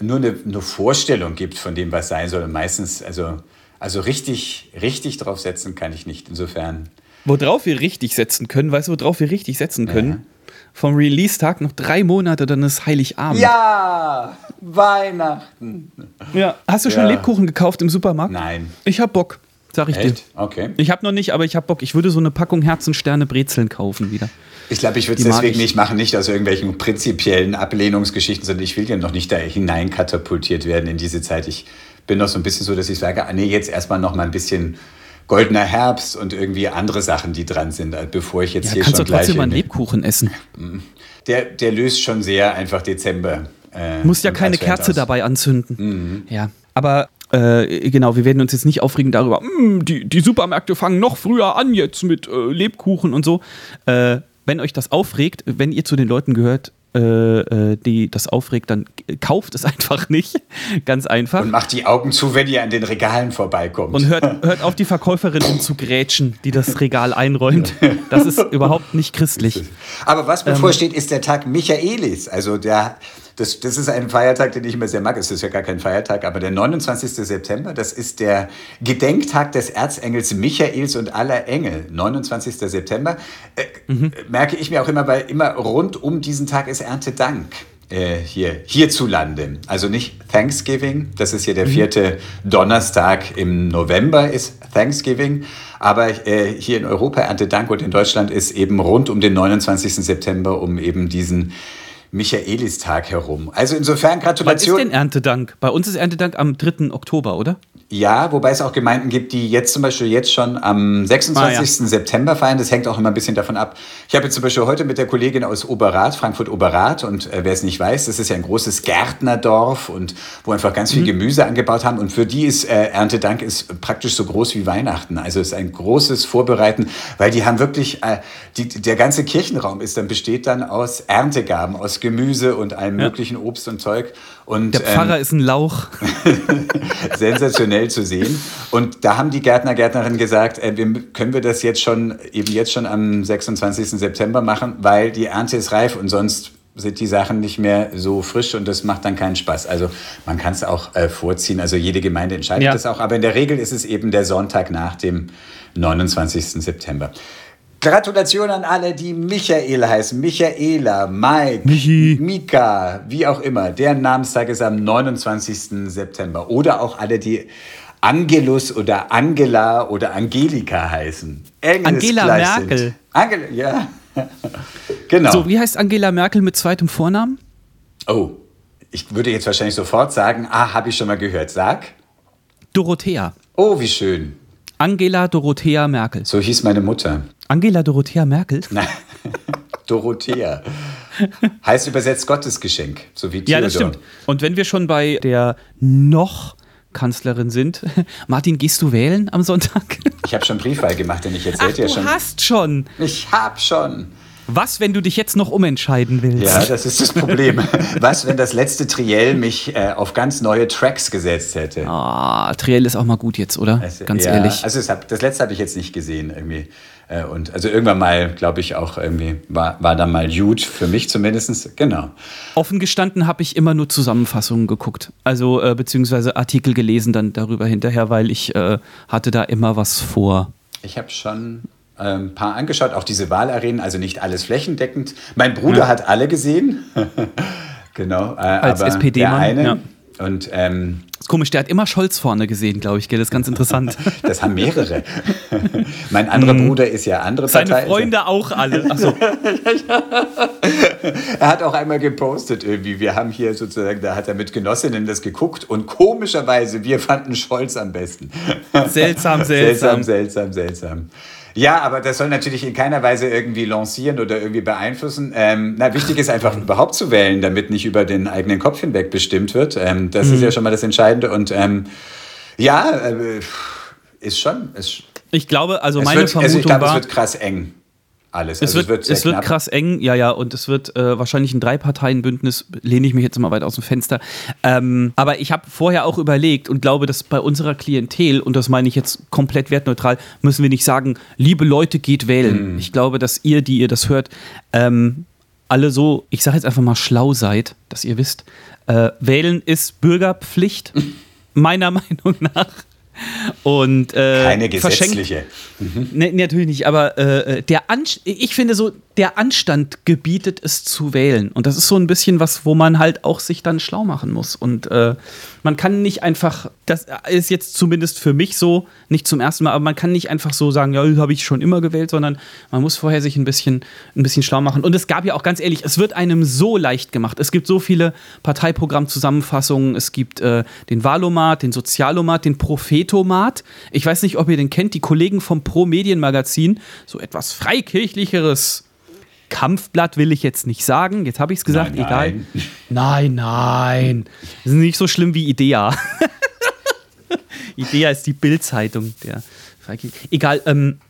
nur eine, eine Vorstellung gibt von dem, was sein soll. Und meistens, also, also richtig, richtig drauf setzen kann ich nicht. Insofern. Worauf wir richtig setzen können, weißt du, worauf wir richtig setzen können? vom Release-Tag noch drei Monate, dann ist Heiligabend. Ja, Weihnachten. Ja. Hast du schon Ja. Lebkuchen gekauft im Supermarkt? Nein. Ich hab Bock, sag ich Echt? dir. Okay. Ich hab noch nicht, aber ich hab Bock. Ich würde so eine Packung Herzensterne Brezeln kaufen wieder. Ich glaube, ich würde es deswegen ich. nicht machen, nicht aus irgendwelchen prinzipiellen Ablehnungsgeschichten, sondern ich will ja noch nicht da hineinkatapultiert werden in diese Zeit. Ich bin noch so ein bisschen so, dass ich sage, ah, nee, jetzt erstmal noch mal ein bisschen goldener Herbst und irgendwie andere Sachen, die dran sind, äh, bevor ich jetzt Ja, hier kannst du schon gleich... trotzdem mal einen in- Lebkuchen essen. der, der löst schon sehr einfach Dezember. Äh, Muss ja keine Kerze aus. dabei anzünden. Mhm. Ja. Aber äh, genau, wir werden uns jetzt nicht aufregen darüber, "Mm, die, die Supermärkte fangen noch früher an jetzt mit äh, Lebkuchen und so. Äh, wenn euch das aufregt, wenn ihr zu den Leuten gehört, äh, äh, die das aufregt, dann kauft es einfach nicht. Ganz einfach. Und macht die Augen zu, wenn ihr an den Regalen vorbeikommt. Und hört, hört auf die Verkäuferin um zu grätschen, die das Regal einräumt. Das ist überhaupt nicht christlich. Aber was Ähm. bevorsteht, ist der Tag Michaelis. Also der, das, das ist ein Feiertag, den ich immer sehr mag. Es ist ja gar kein Feiertag, aber der 29. September, das ist der Gedenktag des Erzengels Michaels und aller Engel. 29. September. Äh, Mhm. Merke ich mir auch immer, weil immer rund um diesen Tag ist Erntedank. Äh, hier, hierzulande. Also nicht Thanksgiving, das ist Mhm. der vierte Donnerstag im November ist Thanksgiving, aber äh, hier in Europa Erntedank und in Deutschland ist eben rund um den 29. September um eben diesen Michaelistag herum. Also insofern Wann ist Gratulation. denn Erntedank? Bei uns ist Erntedank am 3. Oktober, oder? Ja, wobei es auch Gemeinden gibt, die jetzt zum Beispiel jetzt schon am 26. Ah, September feiern. Das hängt auch immer ein bisschen davon ab. Ich habe jetzt zum Beispiel heute mit der Kollegin aus Oberrath, Frankfurt-Oberrath, und äh, wer es nicht weiß, das ist ja ein großes Gärtnerdorf und wo einfach ganz Mhm. viel Gemüse angebaut haben. Und für die ist äh, Erntedank ist praktisch so groß wie Weihnachten. Also es ist ein großes Vorbereiten, weil die haben wirklich, äh, die, der ganze Kirchenraum ist dann besteht dann aus Erntegaben, aus Gemüse und allem Ja. möglichen Obst und Zeug. Und, Der Pfarrer ist ein Lauch. sensationell zu sehen. Und da haben die Gärtner, Gärtnerinnen gesagt, äh, wir, können wir das jetzt schon, eben jetzt schon am 26. September machen, weil die Ernte ist reif und sonst sind die Sachen nicht mehr so frisch und das macht dann keinen Spaß. Also man kann es auch äh, vorziehen, also jede Gemeinde entscheidet Ja. das auch, aber in der Regel ist es eben der Sonntag nach dem 29. September. Gratulation an alle, die Michael heißen. Michaela, Mike, Michi. Mika, wie auch immer. Deren Namenstag ist am 29. September. Oder auch alle, die Angelus oder Angela oder Angelika heißen. Angela Engelsgleich Merkel. Sind. Angela, ja. genau. So, wie heißt Angela Merkel mit zweitem Vornamen? oh, ich würde jetzt wahrscheinlich sofort sagen, ah, habe ich schon mal gehört. Sag. Dorothea. Oh, wie schön. Angela Dorothea Merkel. So hieß meine Mutter. Angela Dorothea Merkel? Nein. Dorothea. Heißt übersetzt Gottesgeschenk, so wie Ja, Theodor. das stimmt. Und wenn wir schon bei der noch Kanzlerin sind, Martin, gehst du wählen am Sonntag? Ich habe schon Briefwahl gemacht, denn ich Ach, erzählte ja du schon. hast schon. Ich hab schon. Was, wenn du dich jetzt noch umentscheiden willst? Ja, das ist das Problem. Was, wenn das letzte Triell mich äh, auf ganz neue Tracks gesetzt hätte? Ah, Triell ist auch mal gut jetzt, oder? Also, Ganz ja, ehrlich. Also hab, das letzte habe ich jetzt nicht gesehen irgendwie. Äh, Und also irgendwann mal, glaube ich, auch irgendwie war, war dann mal gut, für mich zumindest. Genau. Offen gestanden habe ich immer nur Zusammenfassungen geguckt. Also, äh, beziehungsweise Artikel gelesen dann darüber hinterher, weil ich äh, hatte da immer was vor. Ich habe schon ein paar angeschaut, auch diese Wahlarenen, also nicht alles flächendeckend. Mein Bruder hat alle gesehen. genau. Äh, Als SPD-Mann, ja. Und ähm, Ist komisch, der hat immer Scholz vorne gesehen, glaube ich, gell? Das ist ganz interessant. das haben mehrere. mein anderer Bruder ist ja andere Mhm. Seine Partei. Freunde auch alle. Achso, Er hat auch einmal gepostet irgendwie, wir haben hier sozusagen, da hat er mit Genossinnen das geguckt und komischerweise, wir fanden Scholz am besten. seltsam, seltsam, seltsam. seltsam, seltsam. Ja, aber das soll natürlich in keiner Weise irgendwie lancieren oder irgendwie beeinflussen. Ähm, na, wichtig ist einfach überhaupt zu wählen, damit nicht über den eigenen Kopf hinweg bestimmt wird. Ähm, das Mhm. ist ja schon mal das Entscheidende. Und ähm, ja, äh, ist schon. Ist, Ich glaube, also es meine wird, Vermutung also ich glaube, es war, wird krass eng. Alles. es Also wird, es wird knapp. krass eng, ja, ja, und es wird äh, wahrscheinlich ein Drei-Parteien-Bündnis, lehne ich mich jetzt mal weit aus dem Fenster. Ähm, aber ich habe vorher auch überlegt und glaube, dass bei unserer Klientel, und das meine ich jetzt komplett wertneutral, müssen wir nicht sagen, liebe Leute, geht wählen. Ich glaube, dass ihr, die ihr das hört, ähm, alle so, ich sage jetzt einfach mal schlau seid, dass ihr wisst, äh, wählen ist Bürgerpflicht, meiner Meinung nach. Und äh, Keine gesetzliche. Nee, nee, natürlich nicht, aber äh, der Ansch ich finde so, der Anstand gebietet es zu wählen. Und das ist so ein bisschen was, wo man halt auch sich dann schlau machen muss. Und äh, man kann nicht einfach, das ist jetzt zumindest für mich so, nicht zum ersten Mal, aber man kann nicht einfach so sagen, ja, habe ich schon immer gewählt, sondern man muss vorher sich ein bisschen, ein bisschen schlau machen. Und es gab ja auch ganz ehrlich, es wird einem so leicht gemacht. Es gibt so viele Parteiprogrammzusammenfassungen, es gibt äh, den Valomat, den Sozialomat, den Prophetomat. Ich weiß nicht, ob ihr den kennt, die Kollegen vom Pro Medienmagazin, so etwas freikirchlicheres Kampfblatt will ich jetzt nicht sagen. Jetzt habe ich es gesagt, Nein, egal. nein. Nein, nein. Das ist nicht so schlimm wie Idea. Idea ist die Bildzeitung der. Egal, ähm,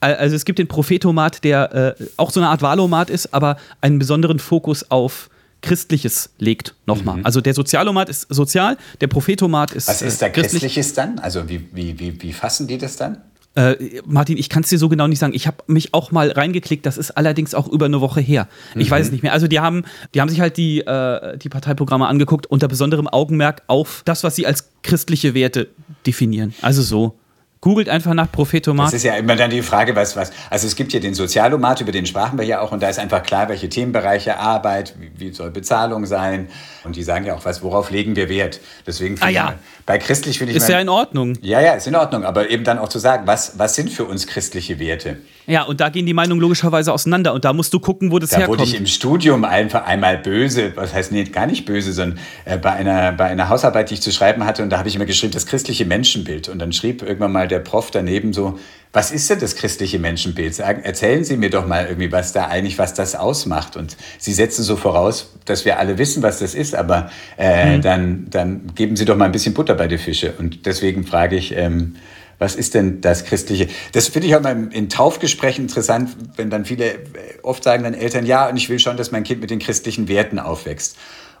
also es gibt den Prophetomat, der äh, auch so eine Art Wahlomat ist, aber einen besonderen Fokus auf Christliches legt nochmal. Also der Sozialomat ist sozial, der Prophetomat ist Mhm. Was ist äh, da Christliches dann? Also wie, wie, wie, wie fassen die das dann? Äh, Martin, ich kann es dir so genau nicht sagen. Ich habe mich auch mal reingeklickt, das ist allerdings auch über eine Woche her. Ich weiß es nicht mehr. Also die haben, die haben sich halt die, äh, die Parteiprogramme angeguckt, unter besonderem Augenmerk auf das, was sie als christliche Werte definieren. Also so. Googelt einfach nach Prophetomat. Das ist ja immer dann die Frage, was, was. Also es gibt hier den Sozialomat, über den sprachen wir ja auch, und da ist einfach klar, welche Themenbereiche Arbeit, wie, wie soll Bezahlung sein. Und die sagen ja auch, was, worauf legen wir Wert. Deswegen finde Ah, ja. ich, bei christlich finde ich Ist mal- ja in Ordnung. Ja, ja, ist in Ordnung, aber eben dann auch zu sagen, was, was sind für uns christliche Werte? Ja, und da gehen die Meinungen logischerweise auseinander. Und da musst du gucken, wo das Da wurde herkommt. ich im Studium einfach einmal böse, was heißt nee, gar nicht böse, sondern äh, bei, einer, bei einer Hausarbeit, die ich zu schreiben hatte, und da habe ich immer geschrieben, das christliche Menschenbild. Und dann schrieb irgendwann mal der Prof daneben so, was ist denn das christliche Menschenbild? Sagen, erzählen Sie mir doch mal irgendwie, was da eigentlich, was das ausmacht. Und Sie setzen so voraus, dass wir alle wissen, was das ist, aber äh, dann, dann geben Sie doch mal ein bisschen Butter bei die Fische. Und deswegen frage ich, ähm, was ist denn das Christliche? Das finde ich auch mal in Taufgesprächen interessant, wenn dann viele, äh, oft sagen dann Eltern, ja, und ich will schon, dass mein Kind mit den christlichen Werten aufwächst.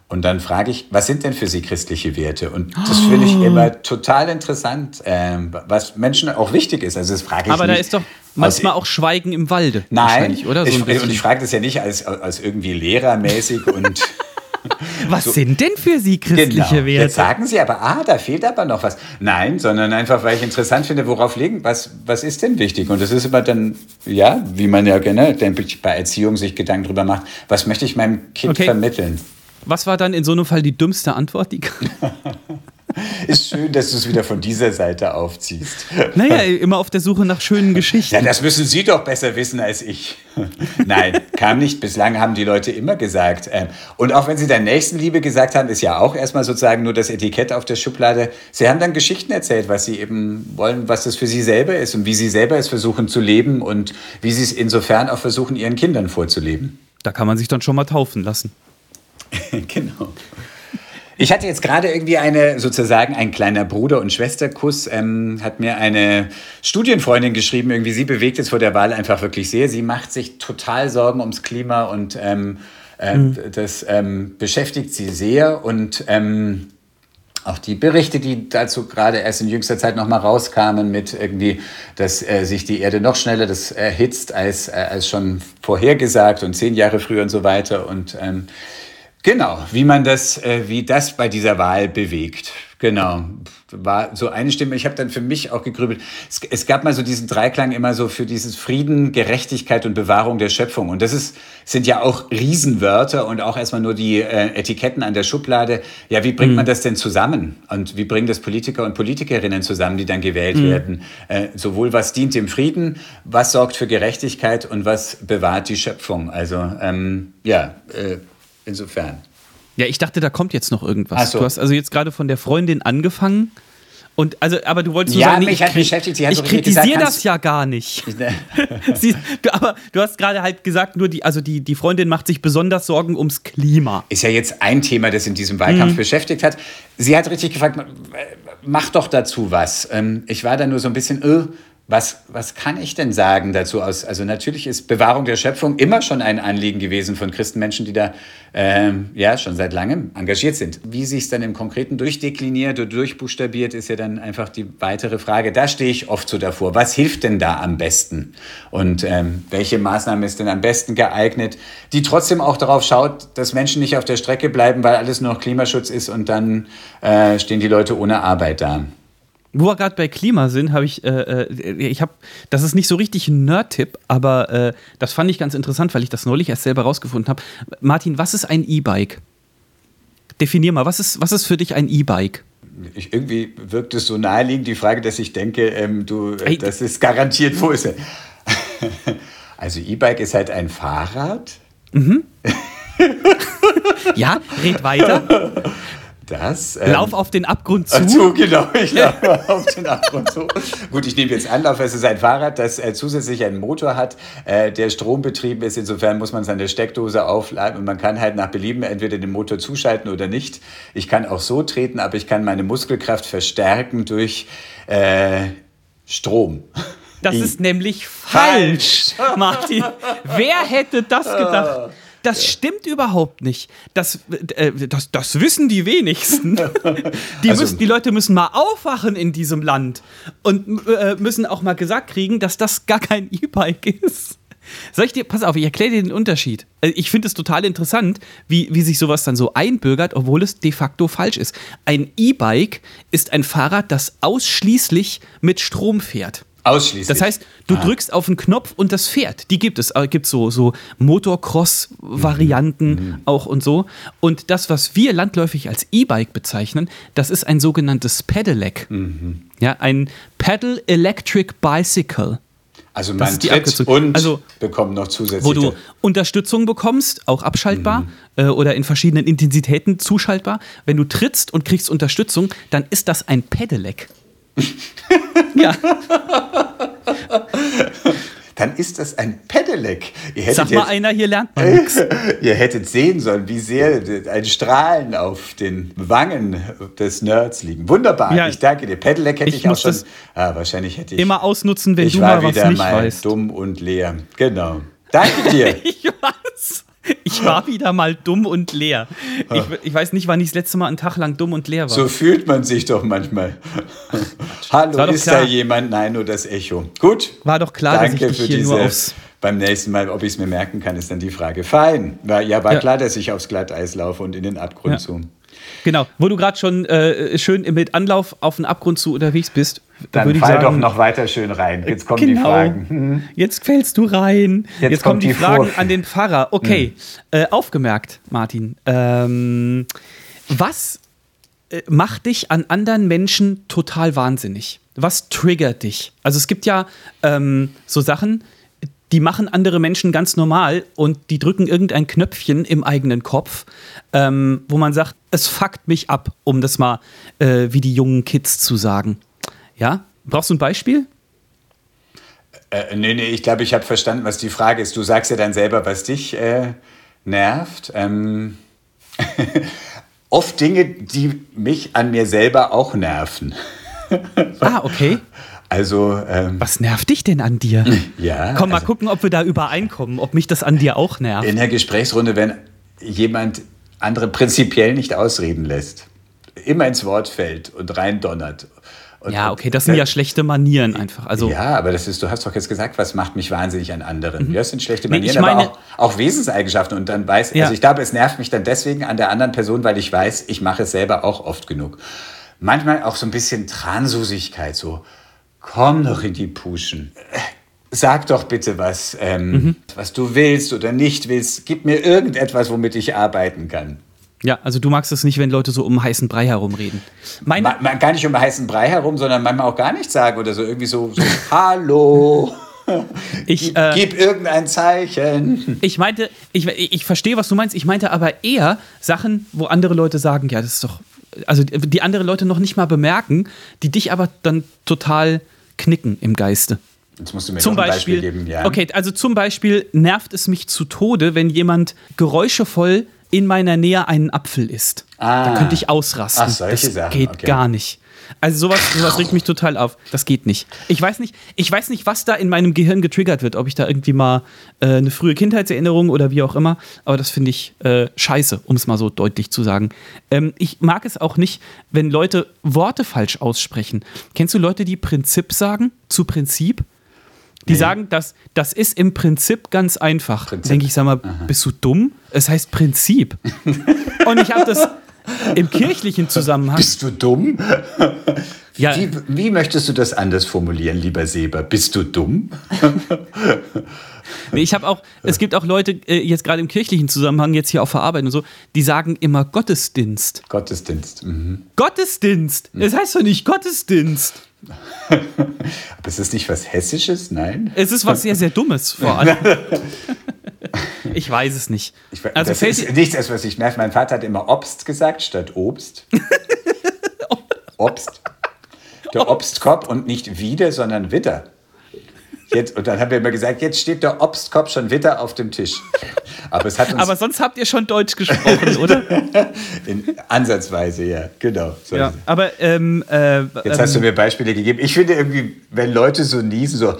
Und dann frage ich, was sind denn für Sie christliche Werte? Und das finde ich immer total interessant, ähm, was Menschen auch wichtig ist. Also das frage ich Aber da ist doch manchmal auch Schweigen im Walde. Nein, oder? So ich, und ich frage das ja nicht als, als irgendwie lehrermäßig und Was sind denn für Sie christliche Genau. Werte? Jetzt sagen Sie aber, ah, da fehlt aber noch was. Nein, sondern einfach, weil ich interessant finde, worauf legen, was, was ist denn wichtig? Und das ist immer dann, ja, wie man ja ich, bei Erziehung sich Gedanken drüber macht, was möchte ich meinem Kind Okay. vermitteln? Was war dann in so einem Fall die dümmste Antwort? Die Ist schön, dass du es wieder von dieser Seite aufziehst. naja, immer auf der Suche nach schönen Geschichten. Ja, das müssen Sie doch besser wissen als ich. Nein, kam nicht. Bislang haben die Leute immer gesagt. ähm, Und auch wenn sie dann Nächstenliebe gesagt haben, ist ja auch erstmal sozusagen nur das Etikett auf der Schublade. Sie haben dann Geschichten erzählt, was sie eben wollen, was das für sie selber ist und wie sie selber es versuchen zu leben und wie sie es insofern auch versuchen, ihren Kindern vorzuleben. Da kann man sich dann schon mal taufen lassen. genau. Ich hatte jetzt gerade irgendwie eine, sozusagen ein kleiner Bruder- und Schwesterkuss, ähm, hat mir eine Studienfreundin geschrieben, irgendwie sie bewegt es vor der Wahl einfach wirklich sehr. Sie macht sich total Sorgen ums Klima und ähm, äh, das ähm, beschäftigt sie sehr und ähm, auch die Berichte, die dazu gerade erst in jüngster Zeit nochmal rauskamen, mit irgendwie, dass äh, sich die Erde noch schneller das erhitzt als, äh, als schon vorhergesagt und zehn Jahre früher und so weiter. Und ähm, genau, wie man das, äh, wie das bei dieser Wahl bewegt. Genau, war so eine Stimme. Ich habe dann für mich auch gegrübelt. Es, es gab mal so diesen Dreiklang immer so für dieses Frieden, Gerechtigkeit und Bewahrung der Schöpfung. Und das ist, sind ja auch Riesenwörter und auch erstmal nur die äh, Etiketten an der Schublade. Ja, wie bringt man das denn zusammen? Und wie bringen das Politiker und Politikerinnen zusammen, die dann gewählt werden? Äh, sowohl was dient dem Frieden, was sorgt für Gerechtigkeit und was bewahrt die Schöpfung? Also ähm, ja, äh, insofern. Ja, ich dachte, da kommt jetzt noch irgendwas. So. Du hast also jetzt gerade von der Freundin angefangen. Und also, aber du wolltest nur Ja, sagen, nee, mich ich hat beschäftigt, sie hat ich so kritisiere gesagt, das ja gar nicht. Sie, du, aber du hast gerade halt gesagt, nur die, also die, die Freundin macht sich besonders Sorgen ums Klima. ist ja jetzt ein Thema, das in diesem Wahlkampf beschäftigt hat. Sie hat richtig gefragt, mach doch dazu was. Ähm, Ich war da nur so ein bisschen, äh, was, was kann ich denn sagen dazu aus? Also natürlich ist Bewahrung der Schöpfung immer schon ein Anliegen gewesen von Christenmenschen, die da ähm, ja schon seit langem engagiert sind. Wie sich es dann im Konkreten durchdekliniert oder durchbuchstabiert, ist ja dann einfach die weitere Frage. Da stehe ich oft so davor. Was hilft denn da am besten? Und ähm, welche Maßnahme ist denn am besten geeignet, die trotzdem auch darauf schaut, dass Menschen nicht auf der Strecke bleiben, weil alles nur noch Klimaschutz ist und dann äh, stehen die Leute ohne Arbeit da. Wo wir gerade bei Klima sind, habe ich, äh, äh, ich habe, das ist nicht so richtig ein Nerd-Tipp, aber äh, das fand ich ganz interessant, weil ich das neulich erst selber rausgefunden habe. Martin, was ist ein E-Bike? Definier mal, was ist, was ist für dich ein E-Bike? Ich, irgendwie wirkt es so naheliegend, die Frage, dass ich denke, ähm, du, äh, das ist garantiert Fuße. also E-Bike ist halt ein Fahrrad. Mhm. ja, red weiter. Das, ähm, Lauf auf den Abgrund zu. zu genau, ich laufe auf den Abgrund zu. Gut, ich nehme jetzt Anlauf. Es ist ein Fahrrad, das äh, zusätzlich einen Motor hat, äh, der strombetrieben ist. Insofern muss man seine Steckdose aufladen und man kann halt nach Belieben entweder den Motor zuschalten oder nicht. Ich kann auch so treten, aber ich kann meine Muskelkraft verstärken durch äh, Strom. Das ist nämlich falsch, Martin. Wer hätte das gedacht? Das stimmt überhaupt nicht. Das, äh, das, das wissen die wenigsten. Die, also, müssen, die Leute müssen mal aufwachen in diesem Land und äh, müssen auch mal gesagt kriegen, dass das gar kein E-Bike ist. Soll ich dir, pass auf, ich erkläre dir den Unterschied. Äh, ich finde es total interessant, wie, wie sich sowas dann so einbürgert, obwohl es de facto falsch ist. Ein E-Bike ist ein Fahrrad, das ausschließlich mit Strom fährt. Ausschließlich. Das heißt, du ah. drückst auf den Knopf und das fährt. Die gibt es. Es gibt so, so Motocross-Varianten mhm. auch und so. Und das, was wir landläufig als E-Bike bezeichnen, das ist ein sogenanntes Pedelec. Mhm. Ja, ein Pedal Electric Bicycle. Also man tritt und also, bekommt noch zusätzlich. Wo du Unterstützung bekommst, auch abschaltbar mhm. äh, oder in verschiedenen Intensitäten zuschaltbar. Wenn du trittst und kriegst Unterstützung, dann ist das ein Pedelec. Ja. Dann ist das ein Pedelec. Sag mal einer, hier lernt man nichts. Ihr hättet sehen sollen, wie sehr ein Strahlen auf den Wangen des Nerds liegen. Wunderbar, ja, ich danke dir. Pedelec hätte ich, ich auch schon. Ah, wahrscheinlich hätte ich. Immer ausnutzen, wenn du mal was nicht weißt. dumm und leer. Genau. Danke dir. ich weiß. Ich war wieder mal dumm und leer. Ich, ich, weiß nicht, wann ich das letzte Mal einen Tag lang dumm und leer war. So fühlt man sich doch manchmal. Hallo, ist klar. da jemand? Nein, nur das Echo. Gut. War doch klar, Danke dass ich dich hier diese, nur aufs beim nächsten Mal, ob ich es mir merken kann, ist dann die Frage. Fein. War, ja, war ja. klar, dass ich aufs Glatteis laufe und in den Abgrund ja. zu. Genau, wo du gerade schon äh, schön mit Anlauf auf den Abgrund zu unterwegs bist. Dann fall sagen, doch noch weiter schön rein. Jetzt kommen genau, die Fragen. Hm. Jetzt fällst du rein. Jetzt, Jetzt kommen die, die Fragen an den Pfarrer. Okay, hm. äh, aufgemerkt, Martin. Ähm, was äh, macht dich an anderen Menschen total wahnsinnig? Was triggert dich? Also es gibt ja ähm, so Sachen, die machen andere Menschen ganz normal und die drücken irgendein Knöpfchen im eigenen Kopf, ähm, wo man sagt, es fuckt mich ab, um das mal äh, wie die jungen Kids zu sagen. Ja? Brauchst du ein Beispiel? Äh, nee, nee, ich glaube, ich habe verstanden, was die Frage ist. Du sagst ja dann selber, was dich äh, nervt. Ähm oft Dinge, die mich an mir selber auch nerven. ah, okay. Also. Ähm, Was nervt dich denn an dir? Ja. Komm mal also, gucken, ob wir da übereinkommen, ob mich das an dir auch nervt. In der Gesprächsrunde, wenn jemand andere prinzipiell nicht ausreden lässt, immer ins Wort fällt und rein donnert. Und, ja, okay, das sind ja schlechte Manieren einfach. Also, ja, aber das ist, du hast doch jetzt gesagt, was macht mich wahnsinnig an anderen. Mhm. Ja, das sind schlechte Manieren, nee, meine, aber auch, auch, Wesenseigenschaften. Und dann weiß, ja. also ich glaube, es nervt mich dann deswegen an der anderen Person, weil ich weiß, ich mache es selber auch oft genug. Manchmal auch so ein bisschen Transusigkeit, so, komm doch in die Puschen. Sag doch bitte was, ähm, mhm. was du willst oder nicht willst. Gib mir irgendetwas, womit ich arbeiten kann. Ja, also du magst es nicht, wenn Leute so um heißen Brei herumreden. Meine man, man, gar nicht um heißen Brei herum, sondern manchmal auch gar nichts sagen oder so irgendwie so, so Hallo. Ich, gib, äh, gib, irgendein Zeichen. Ich meinte, ich, ich verstehe, was du meinst. Ich meinte aber eher Sachen, wo andere Leute sagen, ja, das ist doch, also die andere Leute noch nicht mal bemerken, die dich aber dann total knicken im Geiste. Jetzt musst du mir zum Beispiel, Beispiel geben, ja. Okay, also zum Beispiel nervt es mich zu Tode, wenn jemand geräuschevoll in meiner Nähe einen Apfel isst. Ah. Da könnte ich ausrasten. Ach, solche das Sachen. geht okay. gar nicht. Also sowas, sowas regt mich total auf. Das geht nicht. Ich weiß nicht, ich weiß nicht, was da in meinem Gehirn getriggert wird, ob ich da irgendwie mal äh, eine frühe Kindheitserinnerung oder wie auch immer, aber das finde ich äh, scheiße, um es mal so deutlich zu sagen. Ähm, ich mag es auch nicht, wenn Leute Worte falsch aussprechen. Kennst du Leute, die Prinzip sagen zu Prinzip? Die nee. sagen, das, das ist im Prinzip ganz einfach. Denke ich, sag mal, Aha. bist du dumm? Es heißt Prinzip. Und ich habe das, im kirchlichen Zusammenhang. Bist du dumm? Ja. Wie, wie möchtest du das anders formulieren, lieber Seber? Bist du dumm? nee, ich habe auch, es gibt auch Leute, äh, jetzt gerade im kirchlichen Zusammenhang, jetzt hier auf Verarbeitung und so, die sagen immer Gottesdienst. Gottesdienst. Mhm. Gottesdienst! Es das heißt doch nicht Gottesdienst. Aber ist das nicht was Hessisches? Nein. Es ist was sehr, sehr Dummes vor allem. ich weiß es nicht. Ich, also das ist nichts, was ich merke. Mein Vater hat immer Obst gesagt statt Obst. Obst. Der Obstkorb und nicht wieder, sondern Witter. Jetzt, und dann haben wir immer gesagt, jetzt steht der Obstkorb schon wieder auf dem Tisch. Aber, es hat uns aber sonst habt ihr schon Deutsch gesprochen, oder? In, ansatzweise, ja, genau. So ja, aber ähm, äh, jetzt hast du ähm, mir Beispiele gegeben. Ich finde irgendwie, wenn Leute so niesen, so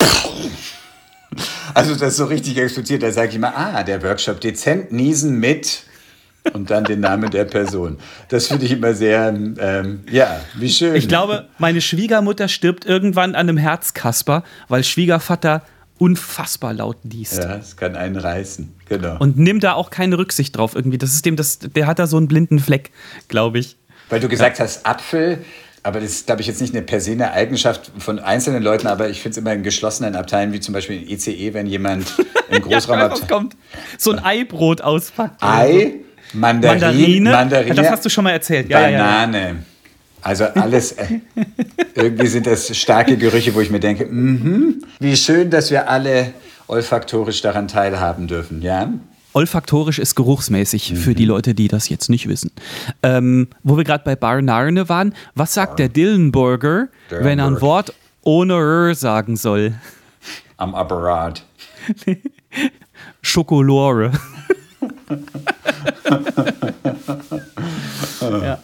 also das so richtig explodiert, da sage ich immer, ah, der Workshop dezent niesen mit und dann den Namen der Person. Das finde ich immer sehr, ähm, ja, wie schön. Ich glaube, meine Schwiegermutter stirbt irgendwann an einem Herzkasper, weil Schwiegervater unfassbar laut liest. Ja, es kann einen reißen, genau. Und nimmt da auch keine Rücksicht drauf irgendwie. Das ist dem, das, der hat da so einen blinden Fleck, glaube ich. Weil du gesagt ja. hast, Apfel, aber das ist, glaube ich, jetzt nicht eine per se eine Eigenschaft von einzelnen Leuten, aber ich finde es immer in geschlossenen Abteilen, wie zum Beispiel in ECE, wenn jemand im Großraum ja, kommt. So ein Eibrot auspackt. Ei, Mandarin, Mandarine, Mandarine, das hast du schon mal erzählt. Ja, Banane. Ja, ja. Also alles, äh, irgendwie sind das starke Gerüche, wo ich mir denke, mm wie schön, dass wir alle olfaktorisch daran teilhaben dürfen, ja? Olfaktorisch ist geruchsmäßig mhm. für die Leute, die das jetzt nicht wissen. Ähm, wo wir gerade bei Barnarne waren, was sagt Bar. der Dillenburger, wenn er ein Wort ohne R sagen soll? Am Apparat. Schokolore. Ja.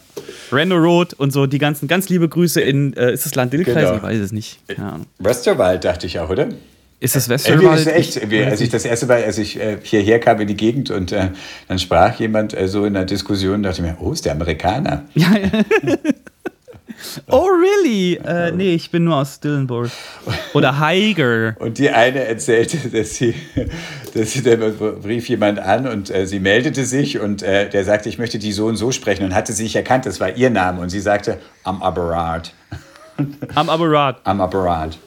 Renault Road und so die ganzen, ganz liebe Grüße in, äh, ist das Land Dillkreis? Genau. Ich weiß es nicht. Ja. Westerwald dachte ich auch, oder? Ist das Westerwald? Ist echt, als ich das erste Mal, als ich äh, hierher kam in die Gegend und äh, dann sprach jemand äh, so in einer Diskussion, dachte ich mir, oh, ist der Amerikaner. Ja, ja. Oh, really? Äh, nee, ich bin nur aus Dillenburg. Oder Heiger. Und die eine erzählte, dass sie, dass sie der rief jemand an und äh, sie meldete sich und äh, der sagte, ich möchte die so und so sprechen und hatte sich erkannt, das war ihr Name und sie sagte, am Apparat. Am Apparat. Am Apparat.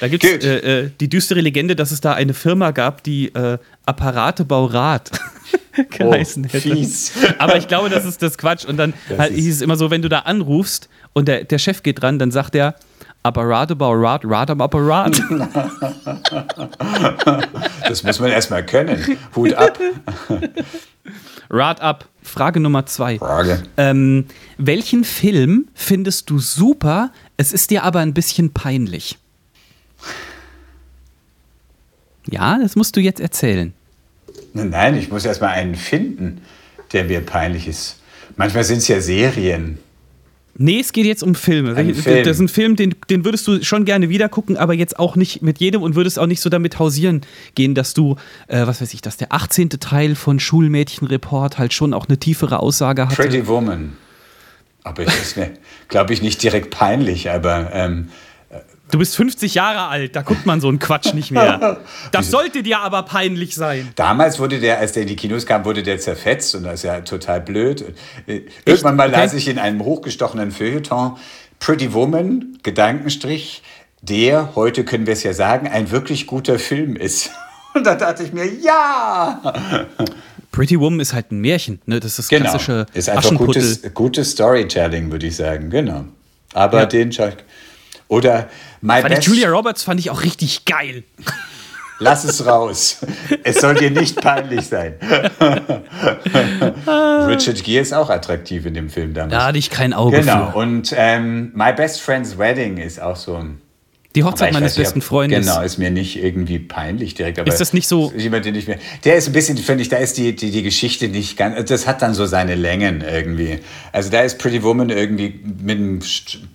Da gibt es äh, äh, die düstere Legende, dass es da eine Firma gab, die äh, Apparatebaurat geheißen oh, hätte. Fies. Aber ich glaube, das ist das Quatsch. Und dann halt, hieß es immer so, wenn du da anrufst und der, der Chef geht dran, dann sagt er, Apparatebaurat, Rad am Apparat. Das muss man erstmal können. Hut ab. Rad ab. Frage Nummer zwei. Frage. Ähm, welchen Film findest du super, es ist dir aber ein bisschen peinlich? Ja, das musst du jetzt erzählen. Nein, ich muss erstmal einen finden, der mir peinlich ist. Manchmal sind es ja Serien. Nee, es geht jetzt um Filme. Ein Film. Das ist ein Film, den, den würdest du schon gerne wieder gucken, aber jetzt auch nicht mit jedem und würdest auch nicht so damit hausieren gehen, dass du, äh, was weiß ich, dass der 18. Teil von Schulmädchenreport halt schon auch eine tiefere Aussage hat. Pretty Woman. Aber das ist mir, glaube ich, nicht direkt peinlich, aber ähm, Du bist 50 Jahre alt, da guckt man so einen Quatsch nicht mehr. Das sollte dir aber peinlich sein. Damals wurde der, als der in die Kinos kam, wurde der zerfetzt und das ist ja total blöd. Äh, irgendwann mal las ich in einem hochgestochenen Feuilleton Pretty Woman, Gedankenstrich, der, heute können wir es ja sagen, ein wirklich guter Film ist. Und da dachte ich mir, ja! Pretty Woman ist halt ein Märchen, ne? Das ist das genau. klassische Ist einfach gutes, gutes Storytelling, würde ich sagen, genau. Aber ja. den oder My fand Best. Julia Roberts fand ich auch richtig geil. Lass es raus. Es soll dir nicht peinlich sein. Richard Gere ist auch attraktiv in dem Film damals. Da hatte ich kein Auge genau. für. Und ähm, My Best Friend's Wedding ist auch so ein die Hochzeit meines nicht, besten Freundes. Genau, ist mir nicht irgendwie peinlich direkt. ist das nicht so? Jemand, den ich mir, der ist ein bisschen, finde ich, da ist die, die, die Geschichte nicht ganz, das hat dann so seine Längen irgendwie. Also da ist Pretty Woman irgendwie mit einem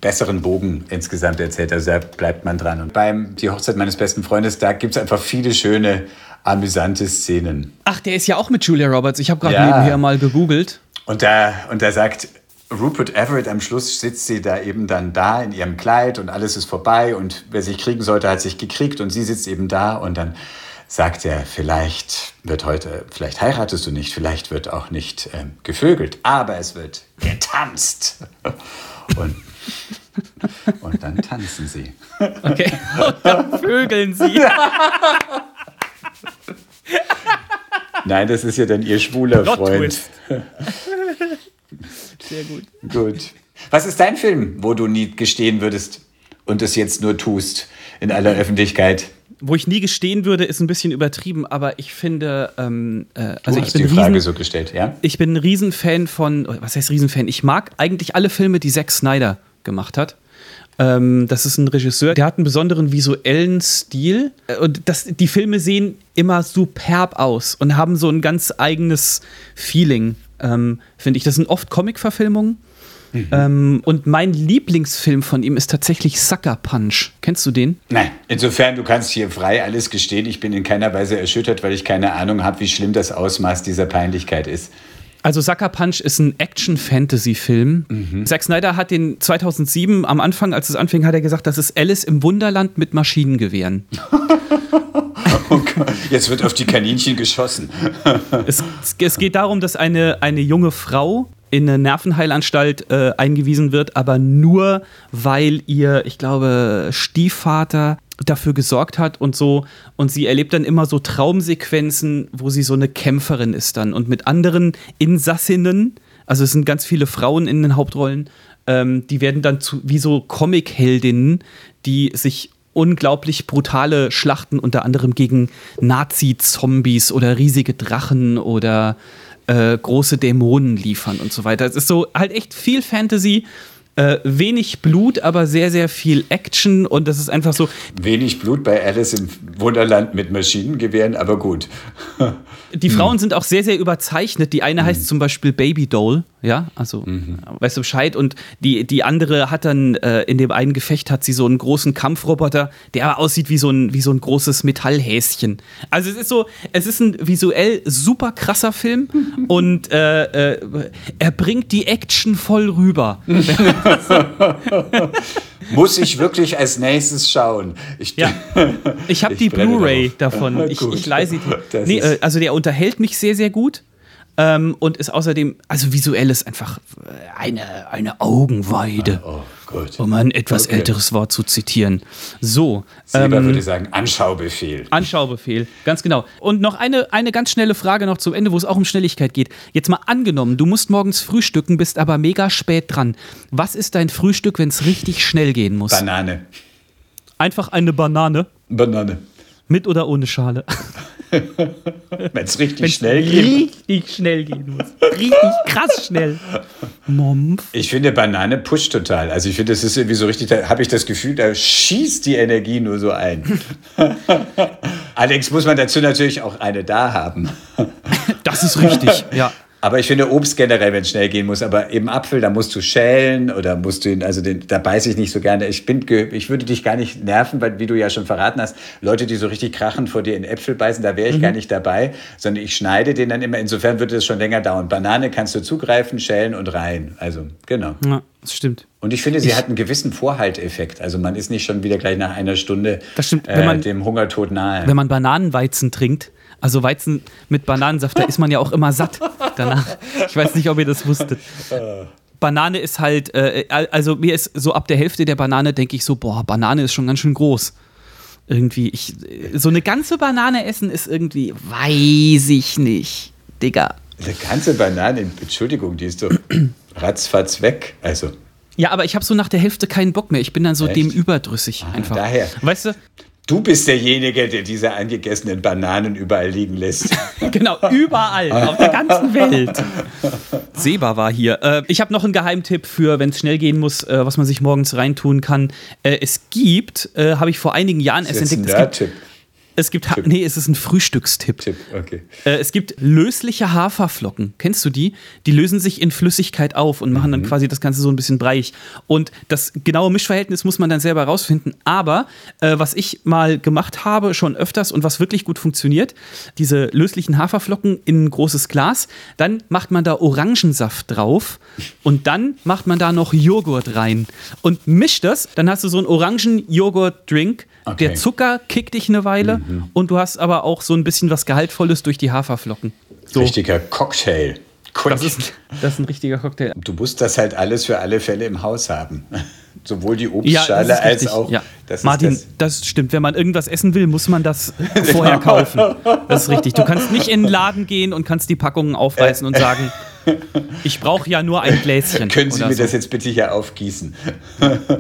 besseren Bogen insgesamt erzählt. Also da bleibt man dran. Und beim Die Hochzeit meines besten Freundes, da gibt es einfach viele schöne, amüsante Szenen. Ach, der ist ja auch mit Julia Roberts. Ich habe gerade ja. nebenher mal gegoogelt. Und da, und da sagt Rupert Everett am Schluss sitzt sie da eben dann da in ihrem Kleid und alles ist vorbei und wer sich kriegen sollte, hat sich gekriegt und sie sitzt eben da und dann sagt er, vielleicht wird heute, vielleicht heiratest du nicht, vielleicht wird auch nicht ähm, gevögelt, aber es wird getanzt. Und Und dann tanzen sie. Okay. Und dann vögeln sie. Nein, das ist ja dann ihr schwuler Freund. Sehr gut. Gut. Was ist dein Film, wo du nie gestehen würdest und es jetzt nur tust in aller Öffentlichkeit? Wo ich nie gestehen würde, ist ein bisschen übertrieben, aber ich finde, ähm, äh, Du also ich hast bin, die Frage riesen, so gestellt, ja? ich bin ein Riesenfan von, was heißt Riesenfan? Ich mag eigentlich alle Filme, die Zack Snyder gemacht hat. Ähm, das ist ein Regisseur, der hat einen besonderen visuellen Stil. Äh, Und das, die Filme sehen immer superb aus und haben so ein ganz eigenes Feeling, ähm, finde ich. Das sind oft Comic-Verfilmungen. Ähm, und mein Lieblingsfilm von ihm ist tatsächlich Sucker Punch. Kennst du den? Nein, insofern, du kannst hier frei alles gestehen. Ich bin in keiner Weise erschüttert, weil ich keine Ahnung habe, wie schlimm das Ausmaß dieser Peinlichkeit ist. Also Sucker Punch ist ein Action-Fantasy-Film. Zack Snyder hat den 2007 am Anfang, als es anfing, hat er gesagt, das ist Alice im Wunderland mit Maschinengewehren. Jetzt wird auf die Kaninchen geschossen. es, es geht darum, dass eine, eine junge Frau in eine Nervenheilanstalt äh, eingewiesen wird, aber nur weil ihr, ich glaube, Stiefvater dafür gesorgt hat und so. Und sie erlebt dann immer so Traumsequenzen, wo sie so eine Kämpferin ist dann und mit anderen Insassinnen, also es sind ganz viele Frauen in den Hauptrollen, ähm, die werden dann zu, wie so Comic-Heldinnen, die sich unglaublich brutale Schlachten unter anderem gegen Nazi-Zombies oder riesige Drachen oder äh, große Dämonen liefern und so weiter. Es ist so halt echt viel Fantasy, äh, wenig Blut, aber sehr, sehr viel Action und das ist einfach so, Wenig Blut bei Alice im Wunderland mit Maschinengewehren, aber gut. Die Frauen sind auch sehr, sehr überzeichnet. Die eine heißt zum Beispiel Baby Doll, ja, also weißt du Bescheid. Und die, die andere hat dann äh, in dem einen Gefecht hat sie so einen großen Kampfroboter, der aber aussieht wie so ein, wie so ein großes Metallhäschen. Also es ist so, es ist ein visuell super krasser Film und äh, äh, er bringt die Action voll rüber. Muss ich wirklich als nächstes schauen? Ich, Ja. Ich habe die Blu-ray davon. Ich, ich leih sie. Das Nee, äh, also der unterhält mich sehr, sehr gut. Ähm, und ist außerdem, also visuell ist einfach eine, eine Augenweide, oh, gut. um ein etwas Okay. älteres Wort zu zitieren. So, Sieber ähm, würde sagen, Anschaubefehl. Anschaubefehl, ganz genau. Und noch eine, eine ganz schnelle Frage noch zum Ende, wo es auch um Schnelligkeit geht. Jetzt mal angenommen, du musst morgens frühstücken, bist aber mega spät dran. Was ist dein Frühstück, wenn es richtig schnell gehen muss? Banane. Einfach eine Banane Banane. mit oder ohne Schale. Wenn es richtig Wenn's schnell geht. Richtig schnell gehen muss. Richtig krass schnell. Mompf. Ich finde, Banane pusht total. Also ich finde, das ist irgendwie so richtig, da habe ich das Gefühl, da schießt die Energie nur so ein. Allerdings muss man dazu natürlich auch eine da haben. Das ist richtig, ja. Aber ich finde Obst generell, wenn es schnell gehen muss, aber eben Apfel, da musst du schälen oder musst du ihn, also den, da beiße ich nicht so gerne. Ich bin, ich würde dich gar nicht nerven, weil wie du ja schon verraten hast, Leute, die so richtig krachen vor dir in Äpfel beißen, da wäre ich gar nicht dabei, sondern ich schneide den dann immer. Insofern würde es schon länger dauern. Banane kannst du zugreifen, schälen und rein. Also genau. ja. Das stimmt. Und ich finde, sie hat einen gewissen Vorhalteffekt. Also man ist nicht schon wieder gleich nach einer Stunde Das stimmt. äh, Wenn man- dem Hungertod nahe. Wenn man Bananenweizen trinkt, also Weizen mit Bananensaft, da ist man ja auch immer satt danach. Ich weiß nicht, ob ihr das wusstet. Banane ist halt, äh, also mir ist so ab der Hälfte der Banane denke ich so, boah, Banane ist schon ganz schön groß. Irgendwie, ich, so eine ganze Banane essen ist irgendwie, weiß ich nicht, Digga. Eine ganze Banane, Entschuldigung, die ist doch ratzfatz weg. Also Ja, aber ich habe so nach der Hälfte keinen Bock mehr. Ich bin dann so Echt? dem überdrüssig einfach. daher. Weißt du? Du bist derjenige, der diese angegessenen Bananen überall liegen lässt. Genau, überall, auf der ganzen Welt. Seba war hier. Äh, ich habe noch einen Geheimtipp für, wenn es schnell gehen muss, äh, was man sich morgens reintun kann. Äh, es gibt, äh, habe ich vor einigen Jahren erst ist ein entdeckt, es gibt. Es gibt, ha- nee, es ist ein Frühstückstipp. Tipp, okay. Äh, es gibt lösliche Haferflocken. Kennst du die? Die lösen sich in Flüssigkeit auf und machen dann quasi das Ganze so ein bisschen breich. Und das genaue Mischverhältnis muss man dann selber rausfinden. Aber äh, was ich mal gemacht habe, schon öfters und was wirklich gut funktioniert, diese löslichen Haferflocken in ein großes Glas, dann macht man da Orangensaft drauf und dann macht man da noch Joghurt rein und mischt das. Dann hast du so einen Orangen-Joghurt-Drink. Okay. Der Zucker kickt dich eine Weile und du hast aber auch so ein bisschen was Gehaltvolles durch die Haferflocken. So, Richtiger Cocktail. das ist, das ist ein richtiger Cocktail. Du musst das halt alles für alle Fälle im Haus haben. sowohl die Obstschale ja, als auch. Ja. Das Martin, das. das. stimmt. Wenn man irgendwas essen will, muss man das vorher kaufen. Das ist richtig. Du kannst nicht in den Laden gehen und kannst die Packungen aufreißen und sagen, ich brauche ja nur ein Gläschen. Können Sie mir so. das jetzt bitte hier aufgießen?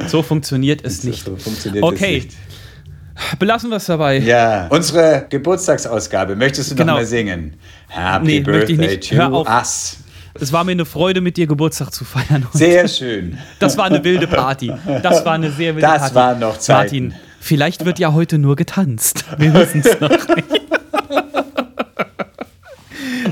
So funktioniert es nicht. So funktioniert okay. es nicht. Belassen wir es dabei. Ja, unsere Geburtstagsausgabe. Möchtest du genau. noch mal singen? Happy nee, Birthday to us. Es war mir eine Freude, mit dir Geburtstag zu feiern. Sehr schön. Das war eine wilde Party. Das war eine sehr wilde das Party. Das war noch Zeit. Martin, vielleicht wird ja heute nur getanzt. Wir wissen es noch nicht.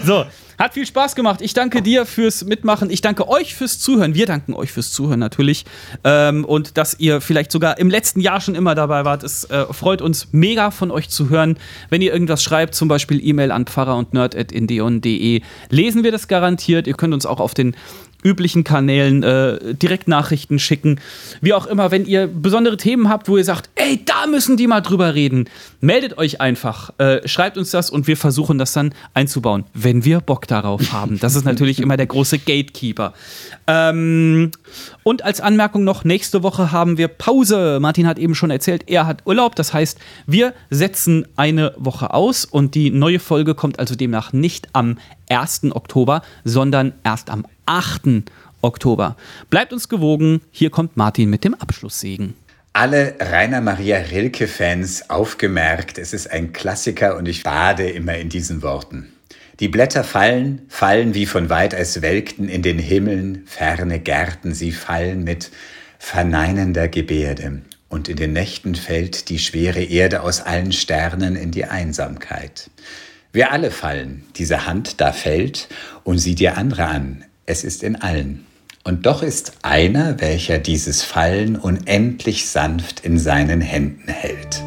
So, hat viel Spaß gemacht. Ich danke dir fürs Mitmachen. Ich danke euch fürs Zuhören. Wir danken euch fürs Zuhören natürlich. Ähm, und dass ihr vielleicht sogar im letzten Jahr schon immer dabei wart. Es äh, freut uns mega von euch zu hören. Wenn ihr irgendwas schreibt, zum Beispiel E-Mail an pfarrer und nerd.indeon.de, lesen wir das garantiert. Ihr könnt uns auch auf den üblichen Kanälen äh, Direktnachrichten schicken. Wie auch immer, wenn ihr besondere Themen habt, wo ihr sagt, ey, da müssen die mal drüber reden, meldet euch einfach, äh, schreibt uns das und wir versuchen das dann einzubauen, wenn wir Bock darauf haben. Das ist natürlich immer der große Gatekeeper. Ähm, und als Anmerkung noch, nächste Woche haben wir Pause. Martin hat eben schon erzählt, er hat Urlaub. Das heißt, wir setzen eine Woche aus und die neue Folge kommt also demnach nicht am 1. Oktober, sondern erst am 8. Oktober. Bleibt uns gewogen, hier kommt Martin mit dem Abschlusssegen. Alle Rainer Maria Rilke-Fans aufgemerkt, es ist ein Klassiker und ich bade immer in diesen Worten. Die Blätter fallen, fallen wie von weit als welkten in den Himmeln ferne Gärten, sie fallen mit verneinender Gebärde. Und in den Nächten fällt die schwere Erde aus allen Sternen in die Einsamkeit. Wir alle fallen, diese Hand da fällt und sieh dir andere an, es ist in allen. Und doch ist einer, welcher dieses Fallen unendlich sanft in seinen Händen hält.